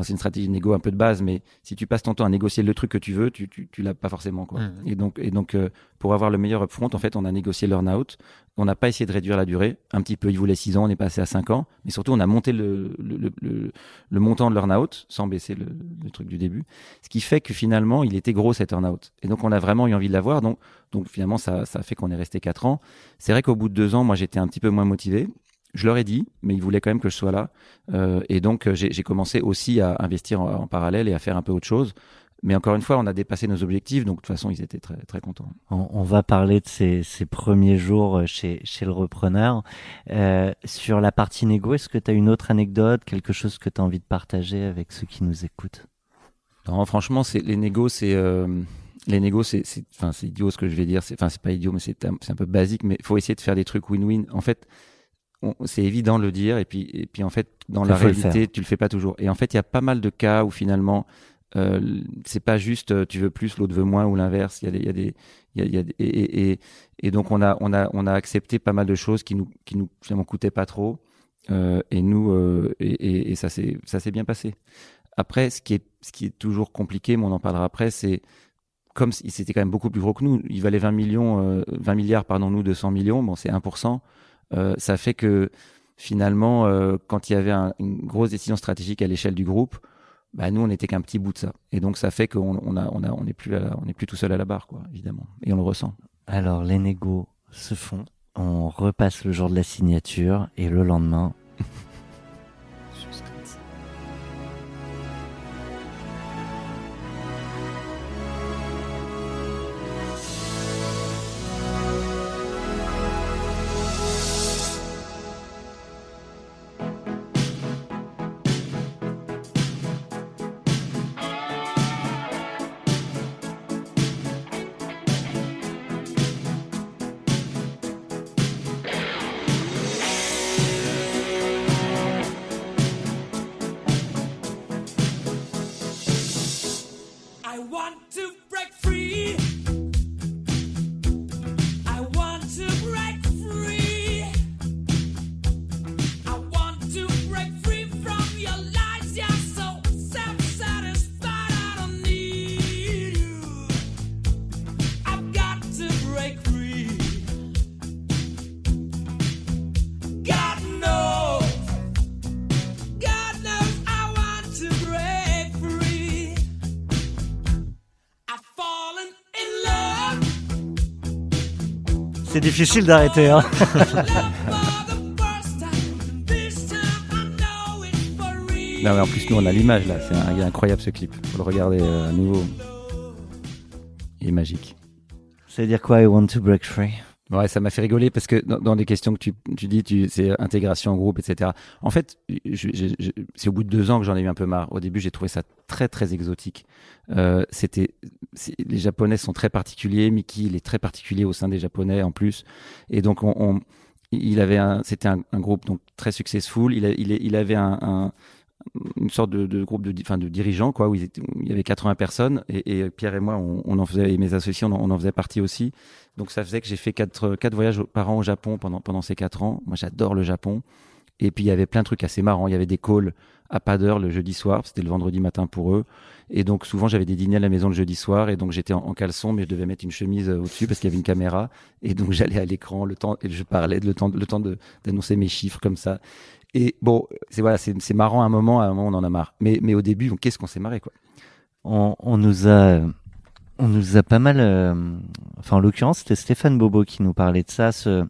c'est une stratégie de négo un peu de base, mais si tu passes ton temps à négocier le truc que tu veux, tu, tu, tu l'as pas forcément. Quoi. Mhm. Et donc, et donc euh, pour avoir le meilleur upfront, en fait, on a négocié l'earn-out. On n'a pas essayé de réduire la durée. Un petit peu, ils voulaient 6 ans, on est passé à 5 ans. Mais surtout, on a monté le, le, le, le, montant de l'earn-out sans baisser le, le truc du début. Ce qui fait que finalement, il était gros cet earn-out. Et donc, on a vraiment eu envie de l'avoir. Donc, donc finalement, ça, ça fait qu'on est resté 4 ans. C'est vrai qu'au bout de 2 ans, moi, j'étais un petit peu moins motivé. Je leur ai dit, mais ils voulaient quand même que je sois là. Euh, et donc, euh, j'ai commencé aussi à investir en, en parallèle et à faire un peu autre chose. Mais encore une fois, on a dépassé nos objectifs. Donc, de toute façon, ils étaient très, très contents. On, on va parler de ces, ces premiers jours euh, chez, chez le repreneur. Euh, sur la partie négo, est-ce que tu as une autre anecdote, quelque chose que tu as envie de partager avec ceux qui nous écoutent? Non, franchement, c'est les négos, c'est euh, les négos, c'est enfin c'est idiot ce que je vais dire. C'est enfin c'est pas idiot, mais c'est un, peu basique. Mais il faut essayer de faire des trucs win-win. En fait, c'est évident de le dire et puis et puis en fait dans Ça, la réalité, tu le fais pas toujours. Et en fait, il y a pas mal de cas où finalement euh, c'est pas juste euh, tu veux plus, l'autre veut moins ou l'inverse. Il y a des il y a des il y a, y a des- et, et, et, et donc on a on a on a accepté pas mal de choses qui nous qui nous finalement coûtaient pas trop. Euh, et nous euh, et, et, ça s'est ça s'est bien passé. Après, ce qui est ce qui est toujours compliqué, mais on en parlera après, c'est comme c'était quand même beaucoup plus gros que nous. Il valait 20 millions, euh, 20 milliards, pardon, nous 200 millions. Bon, c'est 1%. Euh, ça fait que finalement, euh, quand il y avait un- une grosse décision stratégique à l'échelle du groupe, bah nous on n'était qu'un petit bout de ça. Et donc ça fait qu'on on a on a on n'est plus on n'est plus tout seul à la barre, quoi, évidemment. Et on le ressent. Alors, les négos se font. On repasse le jour de la signature et le lendemain. C'est difficile d'arrêter, hein. Non, mais en plus nous on a l'image là. C'est incroyable ce clip. Faut le regarder euh, à nouveau. Il est magique. Ça veut dire quoi, I want to break free? Ouais, ça m'a fait rigoler parce que dans, dans les questions que tu, tu dis, tu, c'est intégration en groupe, etc. En fait, c'est au bout de deux ans que j'en ai eu un peu marre. Au début, j'ai trouvé ça très très exotique. Euh, c'était, les Japonais sont très particuliers. Mickey, il est très particulier au sein des Japonais en plus. Et donc, on, on- il avait c'était un, groupe donc très successful. Il, a- il, il avait un, un- une sorte de, de groupe de, enfin, de dirigeants quoi où, ils étaient- où il y avait 80 personnes et, Pierre et moi on, en faisait et mes associés on en, faisait partie aussi donc ça faisait que j'ai fait quatre, quatre voyages par an au Japon pendant, pendant ces quatre ans. Moi j'adore le Japon. Et puis il y avait plein de trucs assez marrants. Il y avait des calls à pas d'heure le jeudi soir, c'était le vendredi matin pour eux. Et donc souvent j'avais des dîners à la maison le jeudi soir et donc j'étais en, caleçon mais je devais mettre une chemise euh, au-dessus parce qu'il y avait une caméra. Et donc j'allais à l'écran le temps et je parlais le temps, le temps d'annoncer mes chiffres comme ça. Et bon, c'est voilà, c'est marrant à un moment, à un moment on en a marre. Mais, mais au début, qu'est-ce qu'on s'est marré quoi? on, on nous a On nous a pas mal. euh, Enfin, en l'occurrence, c'était Stéphane Bobo qui nous parlait de ça, ce-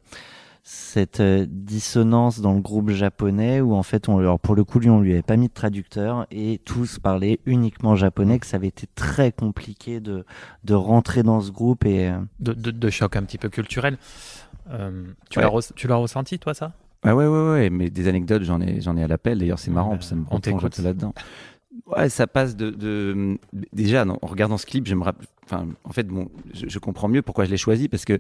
cette euh, dissonance dans le groupe japonais où en fait, on, alors pour le coup, lui, on lui avait pas mis de traducteur et tous parlaient uniquement japonais, que ça avait été très compliqué de de rentrer dans ce groupe et. euh, de, de, de choc un petit peu culturel. Euh, Ouais. tu l'as ressenti, toi, ça? Ah ouais, ouais, ouais, mais des anecdotes, j'en ai, j'en ai à l'appel. D'ailleurs, c'est marrant, Euh, parce que ça me on replonge un peu là-dedans. Ouais, ça passe de, de déjà non, en regardant ce clip, je me rappelle. Enfin, en fait, bon, je, je comprends mieux pourquoi je l'ai choisi parce que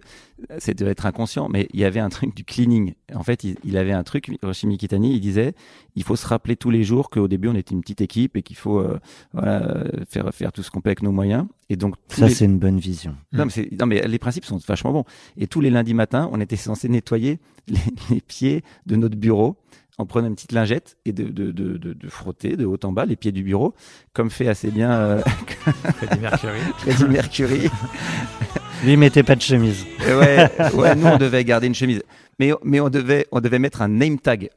c'est devait être inconscient, mais il y avait un truc du cleaning. En fait, il, il avait un truc. Hiroshi Mikitani, il disait, il faut se rappeler tous les jours qu'au début on était une petite équipe et qu'il faut euh, voilà, faire faire tout ce qu'on peut avec nos moyens. Et donc Ça, les- c'est une bonne vision. non mais, non, mais les principes sont vachement bons. Et tous les lundis matins, on était censé nettoyer les, les pieds de notre bureau en prenant une petite lingette et de, de, de, de, de frotter de haut en bas les pieds du bureau, comme fait assez bien euh, Freddie Mercury. Freddie Mercury. Lui, il mettait pas de chemise. Et ouais, ouais, nous on devait garder une chemise, mais mais on devait on devait mettre un name tag.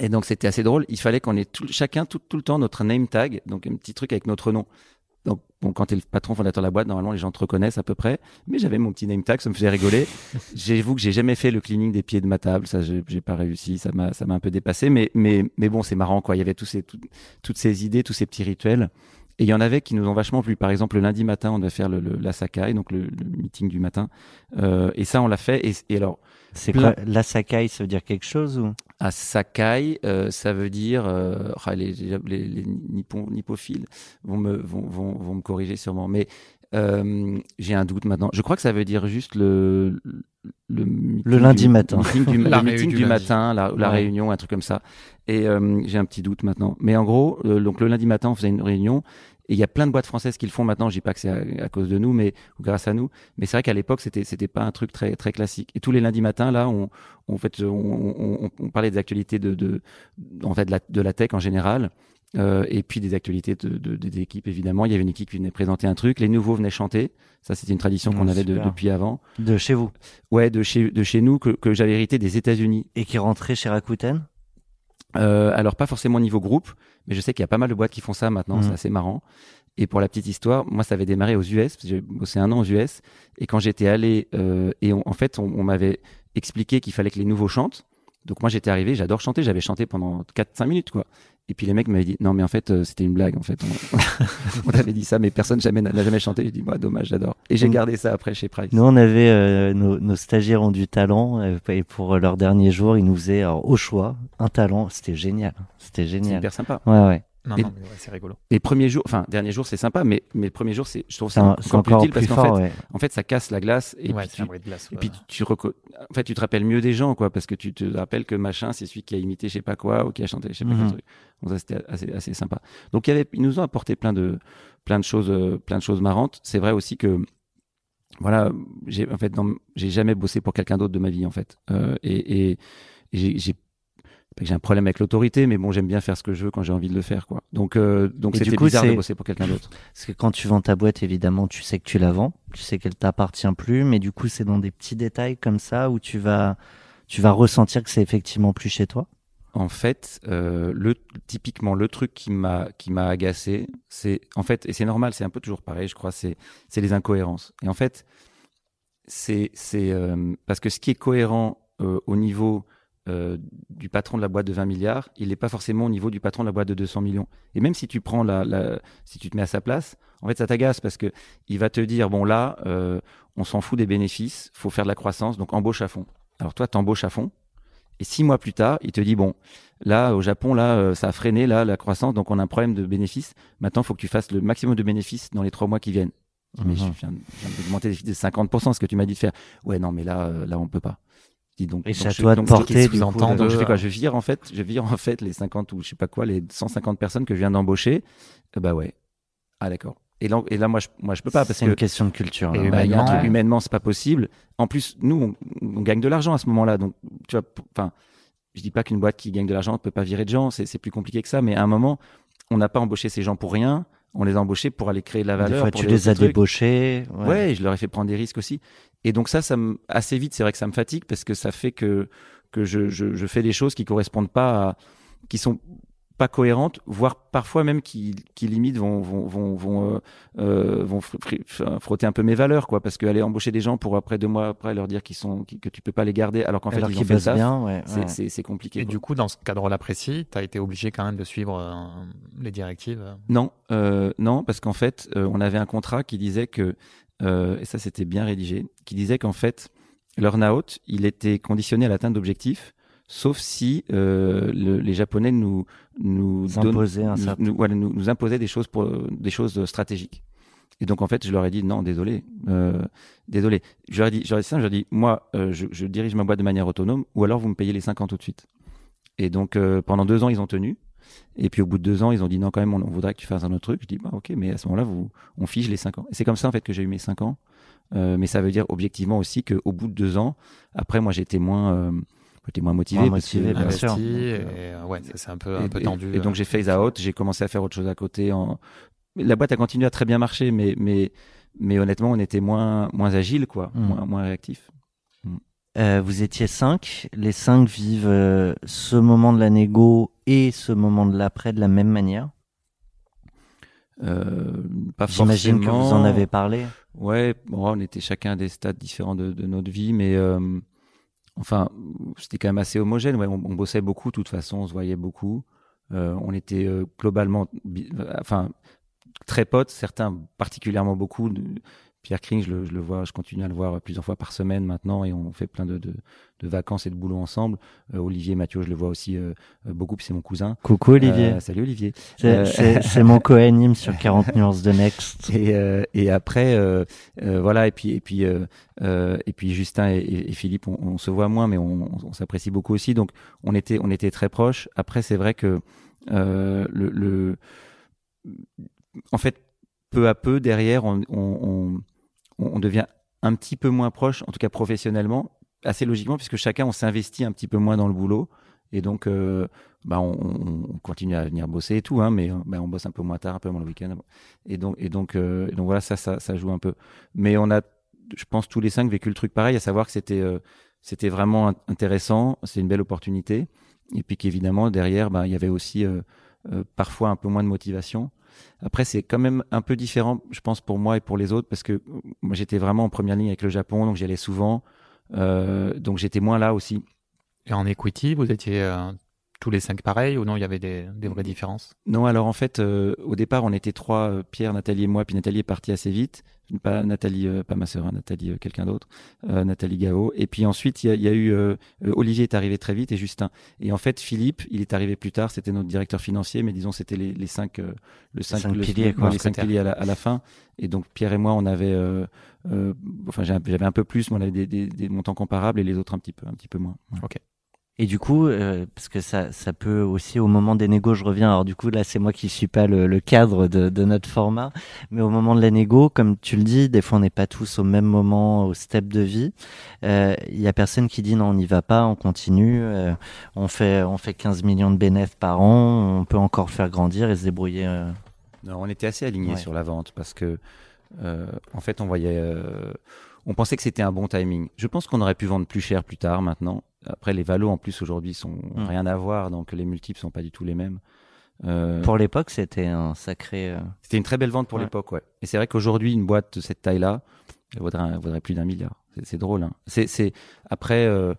Et donc c'était assez drôle. Il fallait qu'on ait tout, chacun tout, tout le temps notre name tag, donc un petit truc avec notre nom. Donc bon, quand t'es le patron fondateur de la boîte, normalement les gens te reconnaissent à peu près. Mais j'avais mon petit name tag, ça me faisait rigoler. J'avoue que j'ai jamais fait le cleaning des pieds de ma table, ça j'ai pas réussi, ça m'a ça m'a un peu dépassé. Mais mais mais bon, c'est marrant quoi. Il y avait tous ces tout- toutes ces idées, tous ces petits rituels. Et il y en avait qui nous ont vachement plu. Par exemple, le lundi matin, on devait faire le, le- la Sakai, donc le, le meeting du matin. Euh, et ça, on l'a fait. Et, et alors, C'est quoi La Sakai, ça veut dire quelque chose ou? À Sakai, euh, ça veut dire euh, ah, les, les, les, nippons, nippophiles vont me vont, vont, vont me corriger sûrement, mais euh, j'ai un doute maintenant. Je crois que ça veut dire juste le le, lundi du- matin. meeting du, La le meeting du matin, la, la Ouais. réunion, un truc comme ça. Et euh, j'ai un petit doute maintenant. Mais en gros, euh, donc le lundi matin, on faisait une réunion. Et il y a plein de boîtes françaises qui le font maintenant. Je dis pas que c'est à, à cause de nous, mais ou grâce à nous. Mais c'est vrai qu'à l'époque, c'était c'était pas un truc très très classique. Et tous les lundis matins, là, on on fait on, on, on- parlait des actualités de, de en fait de la, de la tech en général. Euh, et puis des actualités de, de- des équipes évidemment. Il y avait une équipe qui venait présenter un truc, les nouveaux venaient chanter. Ça c'était une tradition qu'on Mmh, avait de- depuis avant. De chez vous. Ouais, de chez de chez nous que, que j'avais hérité des États-Unis. Et qui rentrait chez Rakuten? Euh, alors pas forcément au niveau groupe, mais je sais qu'il y a pas mal de boîtes qui font ça maintenant, c'est assez marrant. Et pour la petite histoire, moi ça avait démarré aux US, parce que j'ai bossé un an aux US, et quand j'étais allé, euh, et on- en fait on, on m'avait expliqué qu'il fallait que les nouveaux chantent, donc moi j'étais arrivé, j'adore chanter, j'avais chanté pendant 4-5 minutes quoi. Et puis les mecs m'avaient dit non mais en fait euh, c'était une blague en fait. On, on t'avait dit ça mais personne jamais n'a jamais chanté. J'ai dit bah dommage j'adore. Et j'ai gardé ça après chez Price. Nous, on avait euh, nos, nos stagiaires ont du talent euh, et pour leur dernier jour, ils nous faisaient alors, au choix un talent. C'était génial. C'était C'est génial. hyper sympa. Ouais, ouais. Non, Et- non, mais ouais, c'est rigolo. Les premiers jours, enfin dernier jour c'est sympa, mais mais le premier jour c'est je trouve ça encore plus utile plus parce qu'en fait ouais. en fait ça casse la glace et ouais, puis tu, un bruit de glace. Et puis tu, reco- en fait, tu te rappelles mieux des gens, quoi, parce que tu te rappelles que machin, c'est celui qui a imité je sais pas quoi ou qui a chanté je sais pas Mhm. quel truc. Donc ça c'était assez, assez sympa. Donc il y avait, ils nous ont apporté plein de plein de choses, euh, plein de choses marrantes. C'est vrai aussi que voilà, j'ai en fait j'ai jamais bossé pour quelqu'un d'autre de ma vie en fait. Euh, et et j'ai j'ai un problème avec l'autorité, mais bon, j'aime bien faire ce que je veux quand j'ai envie de le faire, quoi. Donc, euh, donc c'était bizarre de bosser pour quelqu'un d'autre. Parce que quand tu vends ta boîte, évidemment, tu sais que tu la vends, tu sais qu'elle t'appartient plus, mais du coup, c'est dans des petits détails comme ça où tu vas, tu vas ressentir que c'est effectivement plus chez toi? En fait, euh, le typiquement le truc qui m'a qui m'a agacé, c'est en fait et c'est normal, c'est un peu toujours pareil, je crois, c'est c'est les incohérences. Et en fait, c'est c'est euh, parce que ce qui est cohérent euh, au niveau euh, du patron de la boîte de 20 milliards, il n'est pas forcément au niveau du patron de la boîte de 200 millions. Et même si tu prends la, la si tu te mets à sa place, en fait, ça t'agace parce que il va te dire bon là, euh, on s'en fout des bénéfices, faut faire de la croissance, donc embauche à fond. Alors toi, t'embauches à fond. Et six mois plus tard, il te dit bon, là au Japon, là euh, ça a freiné là la croissance, donc on a un problème de bénéfices. Maintenant, il faut que tu fasses le maximum de bénéfices dans les trois mois qui viennent. Mais je Mhm. viens, je viens d'augmenter de 50%, ce que tu m'as dit de faire. Ouais, non, mais là, là on peut pas. Dis donc. Et donc c'est à je- donc, porter, du coup, donc, je fais quoi? Je vire en fait, je vire en fait les 50 ou je sais pas quoi, les 150 personnes que je viens d'embaucher. Euh, bah ouais. Ah d'accord. Et là, et là, moi, je, moi, je peux pas parce c'est que une question de culture. Et là. bah, a un humainement, ouais. humainement, c'est pas possible. En plus, nous, on, on gagne de l'argent à ce moment-là. Donc, tu vois, enfin, je dis pas qu'une boîte qui gagne de l'argent ne peut pas virer de gens. C'est c'est plus compliqué que ça. Mais à un moment, on n'a pas embauché ces gens pour rien. On les a embauchés pour aller créer de la valeur. Des fois, pour tu les as trucs. débauchés. Ouais. et je leur ai fait prendre des risques aussi. Et donc ça, ça me, assez vite, c'est vrai que ça me fatigue parce que ça fait que que je, je, je fais des choses qui correspondent pas à, qui sont pas cohérentes, voire parfois même qui, qui limite vont vont vont vont, euh, euh, vont fr- fr- fr- frotter un peu mes valeurs quoi, parce qu'aller embaucher des gens pour après deux mois après leur dire qu'ils sont que tu peux pas les garder alors qu'en fait Alors ils ont fait ça, bien, ouais. c'est ouais. c'est c'est compliqué. Et quoi. du coup, dans ce cadre-là précis, tu as été obligé quand même de suivre euh, les directives. euh. Non, euh, non, parce qu'en fait, euh, on avait un contrat qui disait que, euh, et ça c'était bien rédigé, qui disait qu'en fait, l'earn-out, il était conditionné à l'atteinte d'objectifs, sauf si euh, le- les Japonais nous nous, un nous, certain- nous- voilà, nous, nous imposaient des choses pour des choses stratégiques. Et donc en fait, je leur ai dit non, désolé, euh, désolé. Je leur ai dit, je leur ai dit ça, je leur ai dit, moi, euh, je, je dirige ma boîte de manière autonome, ou alors vous me payez les 5 ans tout de suite. Et donc euh, pendant deux ans, ils ont tenu. Et puis au bout de deux ans, ils ont dit non, quand même, on, on voudrait que tu fasses un autre truc. Je dis bah ok, mais à ce moment-là, vous, on fige les cinq ans. Et c'est comme ça en fait que j'ai eu mes cinq ans. Euh, mais ça veut dire objectivement aussi qu'au bout de deux ans, après moi j'étais moins, j'étais moins motivé. Moins parce que- motivé, bien sûr. investi Donc, et euh, euh, ouais, ça, c'est un peu un et, peu et- tendu. et donc euh. j'ai phase out, j'ai commencé à faire autre chose à côté. En... La boîte a continué à très bien marcher, mais mais mais honnêtement, on était moins moins agile quoi, Mm. moins moins réactif. Euh, vous étiez cinq. Les cinq vivent euh, ce moment de la négo et ce moment de l'après de la même manière? Euh, pas J'imagine que vous en avez parlé. Ouais, bon, on était chacun à des stades différents de, de notre vie, mais euh, enfin, c'était quand même assez homogène. Ouais, on, bossait beaucoup, de toute façon, on se voyait beaucoup. Euh, on était euh, globalement, euh, enfin, très potes, certains particulièrement beaucoup. Pierre Kring, je le, vois, je continue à le voir plusieurs fois par semaine maintenant, et on fait plein de, de vacances et de boulot ensemble. Euh, Olivier Mathieu, je le vois aussi euh, euh, beaucoup, puis c'est mon cousin. Coucou Olivier. Salut Olivier. C'est- mon co-anime sur 40 nuances de Next. Et, et après, voilà, et puis et puis et puis Justin et, Philippe, on, on se voit moins, mais on, on s'apprécie beaucoup aussi. Donc on était on était très proches. Après, c'est vrai que euh, le, le en fait peu à peu derrière, on, on, on, on devient un petit peu moins proche, en tout cas professionnellement, assez logiquement, puisque chacun on s'investit un petit peu moins dans le boulot. Et donc, euh, bah, on, on continue à venir bosser et tout, hein, mais bah, on bosse un peu moins tard, un peu moins le week-end. Et donc, et donc, euh, donc voilà, ça, ça, ça joue un peu. Mais on a, je pense, tous les cinq vécu le truc pareil, à savoir que c'était, euh, c'était vraiment int- intéressant, c'est une belle opportunité, et puis qu'évidemment derrière, bah, il y avait aussi euh, euh, parfois un peu moins de motivation. Après, c'est quand même un peu différent, je pense, pour moi et pour les autres, parce que euh, moi, j'étais vraiment en première ligne avec le Japon, donc j'y allais souvent, donc j'étais moins là aussi. Et en equity, vous étiez euh, tous les cinq pareils ou non Il y avait des, des vraies différences? Non, alors en fait, euh, au départ, on était trois, euh, Pierre, Nathalie et moi, puis Nathalie est partie assez vite. Pas Nathalie, euh, pas ma sœur, hein, Nathalie, euh, quelqu'un d'autre, euh, Nathalie Gao. Et puis ensuite, il y a, y a eu euh, euh, Olivier est arrivé très vite et Justin. Et en fait, Philippe, il est arrivé plus tard. C'était notre directeur financier, mais disons c'était les, les cinq, euh, le cinq, cinq le- piliers, quoi. les cinq piliers à la, à la fin. Et donc Pierre et moi, on avait, euh, euh, enfin j'avais un peu plus, mais on avait des, des, des montants comparables et les autres un petit peu, un petit peu moins. Ouais. Et du coup, euh, parce que ça, ça peut aussi au moment des négos, je reviens. Alors du coup, là, c'est moi qui suis pas le, le cadre de, de notre format, mais au moment de la négo, comme tu le dis, des fois on n'est pas tous au même moment, au step de vie. Euh, Il y a personne qui dit non, on n'y va pas, on continue, euh, on fait, on fait 15 millions de bénéfices par an, on peut encore faire grandir et se débrouiller. euh. Non, on était assez alignés Ouais. sur la vente parce que, euh, en fait, on voyait, euh, on pensait que c'était un bon timing. Je pense qu'on aurait pu vendre plus cher plus tard maintenant. Après, les valos en plus aujourd'hui sont Mm. rien à voir, donc les multiples sont pas du tout les mêmes. Euh, Pour l'époque, c'était un sacré. euh, C'était une très belle vente pour Ouais. l'époque, ouais. Et c'est vrai qu'aujourd'hui, une boîte de cette taille-là, elle vaudrait, elle vaudrait plus d'un milliard. C'est- C'est drôle. Hein. C'est, c'est après. Euh,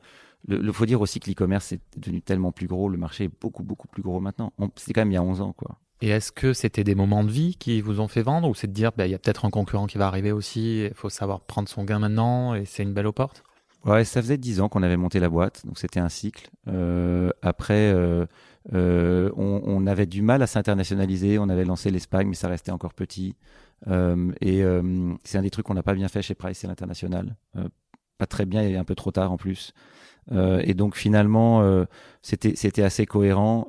le, le- faut dire aussi que l'e-commerce est devenu tellement plus gros, le marché est beaucoup beaucoup plus gros maintenant. On- C'était quand même il y a 11 ans, quoi. Et est-ce que c'était des moments de vie qui vous ont fait vendre ou c'est de dire bah, il y a peut-être un concurrent qui va arriver aussi, il faut savoir prendre son gain maintenant et c'est une belle aux portes? Ouais, ça faisait dix ans qu'on avait monté la boîte, donc c'était un cycle. Euh, après, euh, euh, on, on avait du mal à s'internationaliser. On avait lancé l'Espagne, mais ça restait encore petit. Euh, et euh, c'est un des trucs qu'on n'a pas bien fait chez Price, c'est l'international. Euh, pas très bien et un peu trop tard en plus. Et donc finalement, c'était c'était assez cohérent.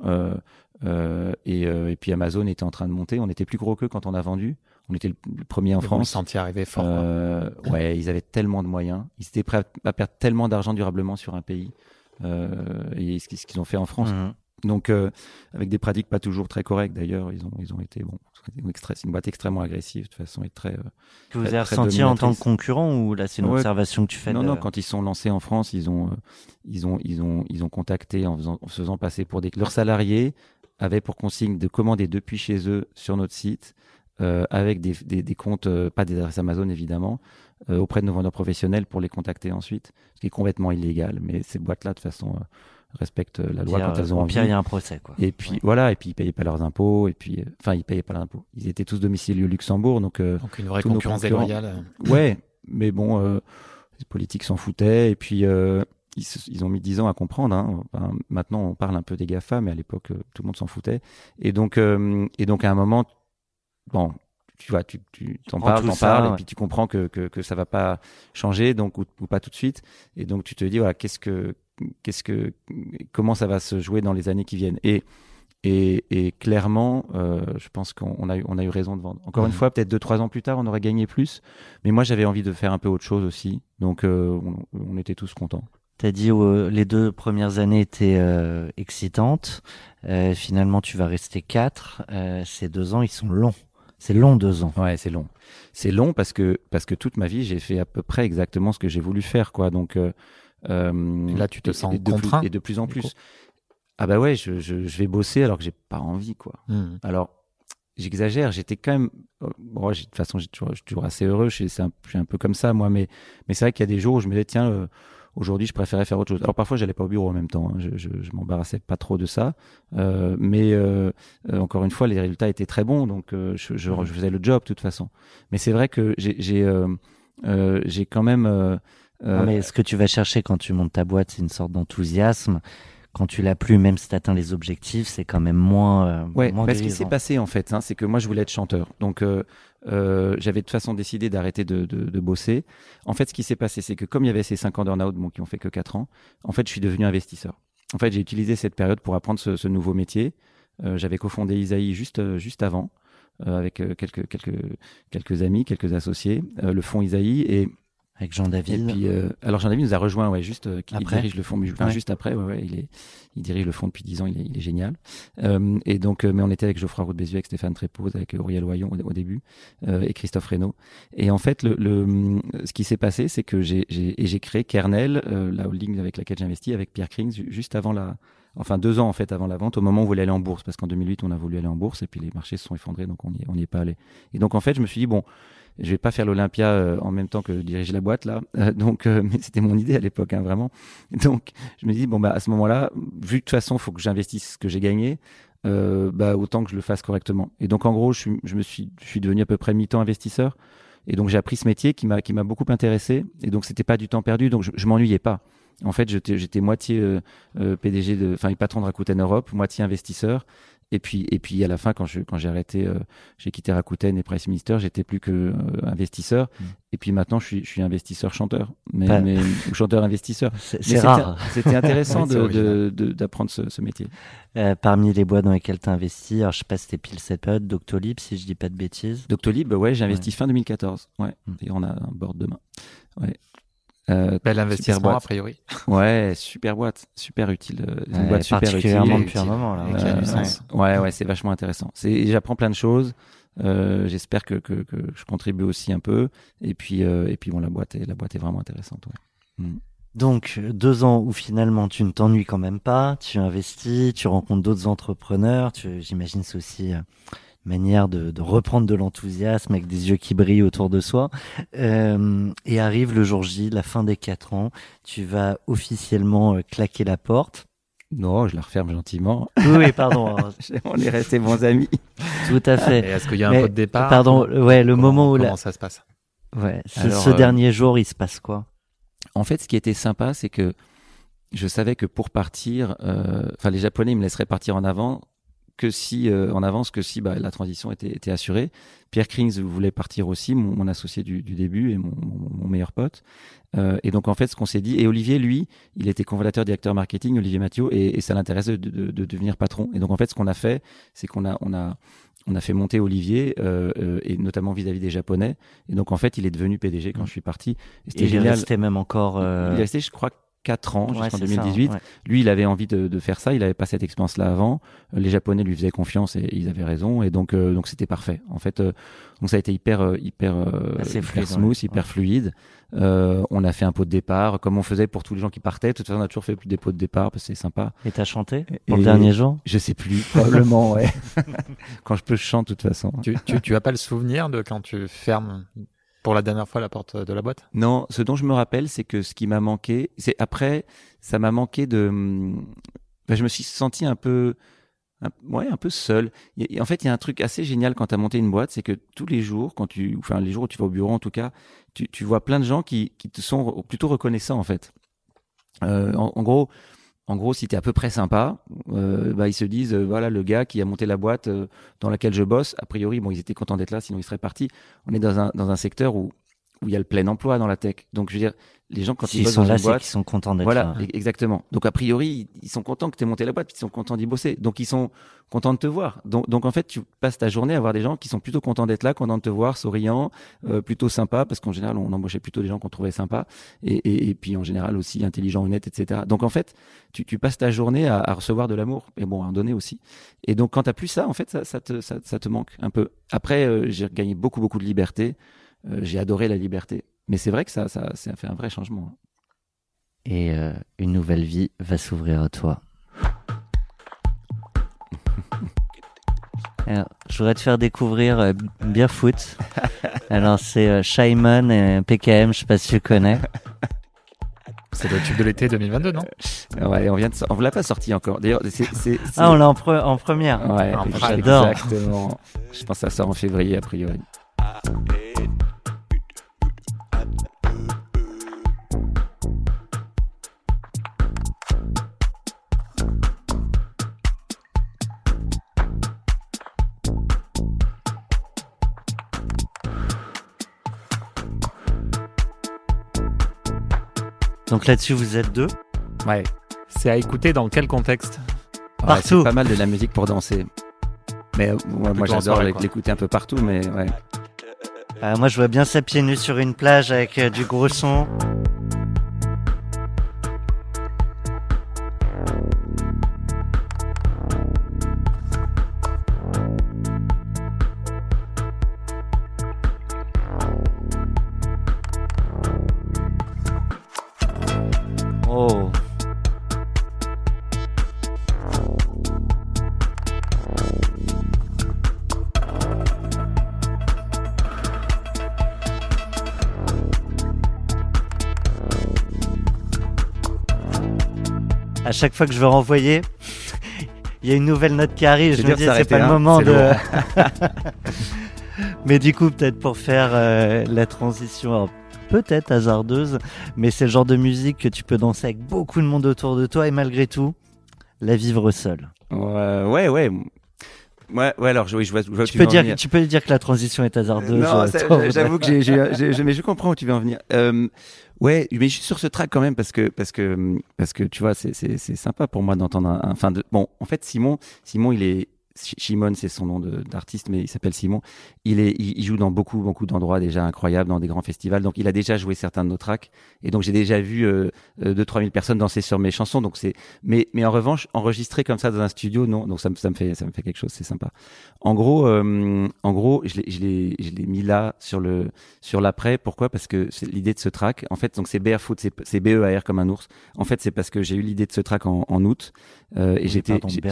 Et, et puis Amazon était en train de monter. On était plus gros qu'eux quand on a vendu. On était le, le premier en Vous le France. arriver fort. Euh, ouais, ils avaient tellement de moyens. Ils étaient prêts à, à perdre tellement d'argent durablement sur un pays. Euh, et ce qu'ils ce qu'ils ont fait en France. mhm. Donc, euh, avec des pratiques pas toujours très correctes d'ailleurs, ils ont, ils ont été bon. C'est une, boîte extrêmement agressive de toute façon et très. euh, Que vous avez ressenti en tant que concurrent ou là c'est une Ouais. observation que tu fais non, de- non, quand ils sont lancés en France, ils ont, euh, ils ont, ils ont, ils ont contacté en, faisant, en se faisant passer pour des leurs salariés avaient pour consigne de commander depuis chez eux sur notre site euh, avec des, des, des comptes, euh, pas des adresses Amazon évidemment, euh, auprès de nos vendeurs professionnels pour les contacter ensuite, ce qui est complètement illégal. Mais ces boîtes-là, de toute façon, euh, respectent la loi quand elles ont envie. pire, il y a un procès, quoi. Et puis Ouais. voilà, et puis ils payaient pas leurs impôts, et puis euh, enfin ils payaient pas leurs impôts. Ils étaient tous domiciliés au Luxembourg, donc euh, Donc une vraie concurrence déloyale. ouais, mais bon, euh, les politiques s'en foutaient, et puis euh, ils, ils ont mis 10 ans à comprendre. Hein. Enfin, maintenant, on parle un peu des GAFA, mais à l'époque, euh, tout le monde s'en foutait. Et donc, euh, et donc à un moment, bon, tu vois, tu, tu t'en parles, t'en ça, parles, ouais. et puis tu comprends que, que, que ça va pas changer, donc ou, ou pas tout de suite. Et donc tu te dis, voilà, qu'est-ce que, qu'est-ce que, comment ça va se jouer dans les années qui viennent. Et et, et clairement, euh, je pense qu'on on a, eu, on a eu raison de vendre. Encore une Mhm. fois, peut-être deux, trois ans plus tard, on aurait gagné plus. Mais moi, j'avais envie de faire un peu autre chose aussi. Donc, euh, on, on était tous contents. T'as dit euh, les deux premières années étaient euh, excitantes. Euh, finalement, tu vas rester quatre. Euh, ces deux ans, ils sont longs. C'est long deux ans. Ouais, c'est long. C'est long parce que, parce que toute ma vie, j'ai fait à peu près exactement ce que j'ai voulu faire. Quoi. Donc, euh, euh, là, tu te et- sens et de plus- contraint, Et de plus en plus. coup. Ah bah ouais, je, je, je vais bosser alors que j'ai pas envie. quoi. Hmm. Alors, j'exagère, j'étais quand même. Bon, j'ai- de toute façon, j'ai toujours- je suis toujours assez heureux, je suis, c'est un, je suis un peu comme ça, moi, mais, mais c'est vrai qu'il y a des jours où je me disais, tiens, euh, aujourd'hui, je préférais faire autre chose. Alors, parfois, j'allais pas au bureau en même temps, hein, je, je, je m'embarrassais pas trop de ça, euh, mais euh, euh, encore une fois, les résultats étaient très bons, donc euh, je, je, je faisais le job, de toute façon. Mais c'est vrai que j'ai j'ai euh, euh, quand même. Non, mais ce que tu vas chercher quand tu montes ta boîte, c'est une sorte d'enthousiasme. Quand tu l'as plus, même si tu atteins les objectifs, c'est quand même moins. euh, Ouais, moins bah, ce qui s'est passé en fait, hein, c'est que moi je voulais être chanteur. Donc euh, euh, j'avais de toute façon décidé d'arrêter de, de, de bosser. En fait, ce qui s'est passé, c'est que comme il y avait ces 5 ans d'earn-out bon, qui ont fait que 4 ans, en fait, je suis devenu investisseur. En fait, j'ai utilisé cette période pour apprendre ce, ce nouveau métier. Euh, j'avais cofondé Isaïe juste, euh, juste avant, euh, avec euh, quelques, quelques, quelques amis, quelques associés, le fonds Isaïe. Et Avec Jean et David. puis, euh, alors Jean-David nous a rejoint, ouais, juste, euh, qui il Après dirige le enfin, Ouais. juste après, ouais, ouais, il est, il dirige le fonds depuis 10 ans, il est, il est génial. Euh, et donc, euh, mais on était avec Geoffroy Roux de Bézieux, avec Stéphane Trépoz, avec Auriel Oyon au, au début, euh, et Christophe Reynaud. Et en fait, le, le, ce qui s'est passé, c'est que j'ai, j'ai, et j'ai créé Kernel, euh, la holding avec laquelle j'investis, avec Pierre Krings, ju- juste avant la, enfin deux ans en fait avant la vente, au moment où on voulait aller en bourse, parce qu'en 2008 on a voulu aller en bourse et puis les marchés se sont effondrés, donc on n'y on n'y est pas allé. Et donc en fait, je me suis dit bon, je vais pas faire l'Olympia euh, en même temps que diriger la boîte là, Euh, donc euh, mais c'était mon idée à l'époque hein, vraiment. Donc je me dis bon bah à ce moment-là, vu que de toute façon faut que j'investisse ce que j'ai gagné, euh, bah autant que je le fasse correctement. Et donc en gros, je, suis- je me suis, je suis devenu à peu près mi-temps investisseur. Et donc j'ai appris ce métier qui m'a qui m'a beaucoup intéressé. Et donc c'était pas du temps perdu, donc je, je m'ennuyais pas. En fait, j'étais moitié euh, euh, PDG de, enfin patron de Rakuten Europe, moitié investisseur. Et puis et puis à la fin, quand je quand j'ai arrêté, euh, j'ai quitté Rakuten et Price Minister, j'étais plus que euh, investisseur. Mm. Et puis maintenant, je suis je suis investisseur chanteur, mais, Pas- mais ou chanteur investisseur. C'est rare. C'était intéressant d'apprendre ce, ce métier. Euh, parmi les boîtes dans lesquelles tu as investi, alors je sais pas si c'était période, Doctolib, si je dis pas de bêtises. Doctolib, ouais, j'ai investi fin 2014. Ouais. Mm. Et on a un board demain. Ouais. Euh, Bel super investissement, boîte. a priori. Ouais, super boîte, super utile. euh, c'est une Ouais, boîte super utile. particulièrement utile. depuis un moment là. Euh. Ouais, ouais, c'est vachement intéressant. C'est, j'apprends plein de choses. Euh, j'espère que, que, que je contribue aussi un peu. Et puis, euh, et puis bon, la boîte est, la boîte est vraiment intéressante. Ouais. Donc deux ans où finalement tu ne t'ennuies quand même pas, tu investis, tu rencontres d'autres entrepreneurs, tu, j'imagine c'est aussi euh, manière de, de reprendre de l'enthousiasme avec des yeux qui brillent autour de soi. Euh, et arrive le jour J, la fin des quatre ans, tu vas officiellement euh, claquer la porte. Non, je la referme gentiment. Oui, pardon, hein, On est restés bons amis. tout à fait. est-ce qu'il y a un pot de départ Pardon, ouais, le Comment- moment où comment la, ça se passe ouais, ce, Alors, ce euh, dernier jour, il se passe quoi? En fait, ce qui était sympa, c'est que je savais que pour partir, euh, enfin les Japonais ils me laisseraient partir en avant que si euh, en avance que si bah, la transition était, était assurée. Pierre Krings voulait partir aussi, mon, mon associé du, du début et mon, mon- mon meilleur pote. Euh, et donc en fait, ce qu'on s'est dit, et Olivier, lui, il était cofondateur directeur marketing, Olivier Mathieu, et, et ça l'intéressait de, de- de devenir patron. Et donc en fait, ce qu'on a fait, c'est qu'on a, on a, on a fait monter Olivier, euh, euh, et notamment vis-à-vis des Japonais. Et donc en fait, il est devenu PDG quand je suis parti. Et Et il est resté même encore. euh, Il est resté, je crois, 4 ans, Ouais, jusqu'en c'est ça, 2018. ouais. Lui, il avait envie de, de faire ça. Il avait pas cette expérience-là avant. Euh, Les Japonais lui faisaient confiance et ils avaient raison. Et donc, euh, donc c'était parfait. En fait, euh, donc ça a été hyper, euh, hyper, euh, Assez hyper fluide, smooth, ouais. hyper fluide. Euh, on a fait un pot de départ, comme on faisait pour tous les gens qui partaient. De toute façon, on a toujours fait plus des pots de départ parce que c'est sympa. Et t'as chanté Et- pour le dernier jour? Je sais plus, probablement, ouais. Quand je peux, je chante de toute façon. Tu, tu, tu as pas le souvenir de quand tu fermes pour la dernière fois la porte de la boîte? Non, ce dont je me rappelle, c'est que ce qui m'a manqué, c'est après, ça m'a manqué de. ben, je me suis senti un peu, un, ouais, un peu seul. A- en fait, il y a un truc assez génial quand tu as monté une boîte, c'est que tous les jours, quand tu, enfin les jours où tu vas au bureau en tout cas, tu, tu vois plein de gens qui, qui te sont plutôt reconnaissants en fait. Euh, en gros. En gros, si tu à peu près sympa, euh, bah, ils se disent, euh, voilà, le gars qui a monté la boîte euh, dans laquelle je bosse, a priori, bon, ils étaient contents d'être là, sinon ils seraient partis. On est dans un, dans un secteur où, où il y a le plein emploi dans la tech. Donc, je veux dire, les gens, quand ils bossent sont dans là, une c'est boîte, qu'ils sont contents d'être voilà, là. e- exactement. Donc a priori, ils sont contents que tu aies monté la boîte, puis ils sont contents d'y bosser. Donc ils sont contents de te voir. Donc, donc en fait, tu passes ta journée à voir des gens qui sont plutôt contents d'être là, contents de te voir, souriants, euh, plutôt sympas, parce qu'en général, on embauchait plutôt des gens qu'on trouvait sympas, et, et, et puis en général aussi intelligents, honnêtes, etc. Donc en fait, tu, tu passes ta journée à, à recevoir de l'amour, et bon, à en donner aussi. Et donc quand t'as plus ça, en fait, ça, ça, te, ça, ça te manque un peu. Après, euh, j'ai gagné beaucoup, beaucoup de liberté. Euh, j'ai adoré la liberté. Mais c'est vrai que ça, ça, ça a fait un vrai changement. Et euh, une nouvelle vie va s'ouvrir à toi. Alors, je voudrais te faire découvrir euh, Beerfoot. Alors, c'est euh, Shimon et PKM, je sais pas si tu connais. C'est le tube de l'été 2022, non? Ouais, on vient de, so- on vous l'a pas sorti encore. D'ailleurs, c'est, c'est, c'est- Ah, on l'a en, pre- en première. Ouais, En prime. J'adore. Exactement. Je pense que ça sort en février a priori. Donc là-dessus, vous êtes deux. Ouais. C'est à écouter dans quel contexte? Ouais, Partout. c'est pas mal de la musique pour danser. Mais euh, moi, j'adore l'écouter un peu partout, mais ouais. Euh, moi, je vois bien ça pieds nus sur une plage avec euh, du gros son. Chaque fois que je veux renvoyer, il y a une nouvelle note qui arrive. C'est Je me dis, c'est pas le hein, moment de. mais du coup, peut-être pour faire euh, la transition, alors, peut-être hasardeuse, mais c'est le genre de musique que tu peux danser avec beaucoup de monde autour de toi et malgré tout, la vivre seul. Ouais, ouais, ouais. Ouais, ouais, alors oui, je vois, je Tu tu peux, dire, tu peux dire que la transition est hasardeuse. Non, euh, j'avoue que j'ai- mais je comprends où tu veux en venir. Euh, ouais, mais suis sur ce track quand même parce que parce que parce que tu vois, c'est sympa pour moi d'entendre enfin de bon, en fait Simon, Simon il est Shimon, c'est son nom d'artiste, mais il s'appelle Simon. Il, est, il, il joue dans beaucoup, beaucoup d'endroits déjà incroyables, dans des grands festivals. Donc, il a déjà joué certains de nos tracks. Et donc, j'ai déjà vu euh, euh, 2-3 000 personnes danser sur mes chansons. Donc, c'est, mais, mais en revanche, enregistrer comme ça dans un studio, non. Donc, ça me, ça me fait, ça me fait quelque chose. C'est sympa. En gros, euh, en gros, je l'ai, mis là sur le, sur l'après. Pourquoi? Parce que c'est l'idée de ce track. En fait, donc c'est barefoot, c'est, B-E-A-R comme un ours. En fait, c'est parce que j'ai eu l'idée de ce track en, en août. Euh, et j'étais, j'étais,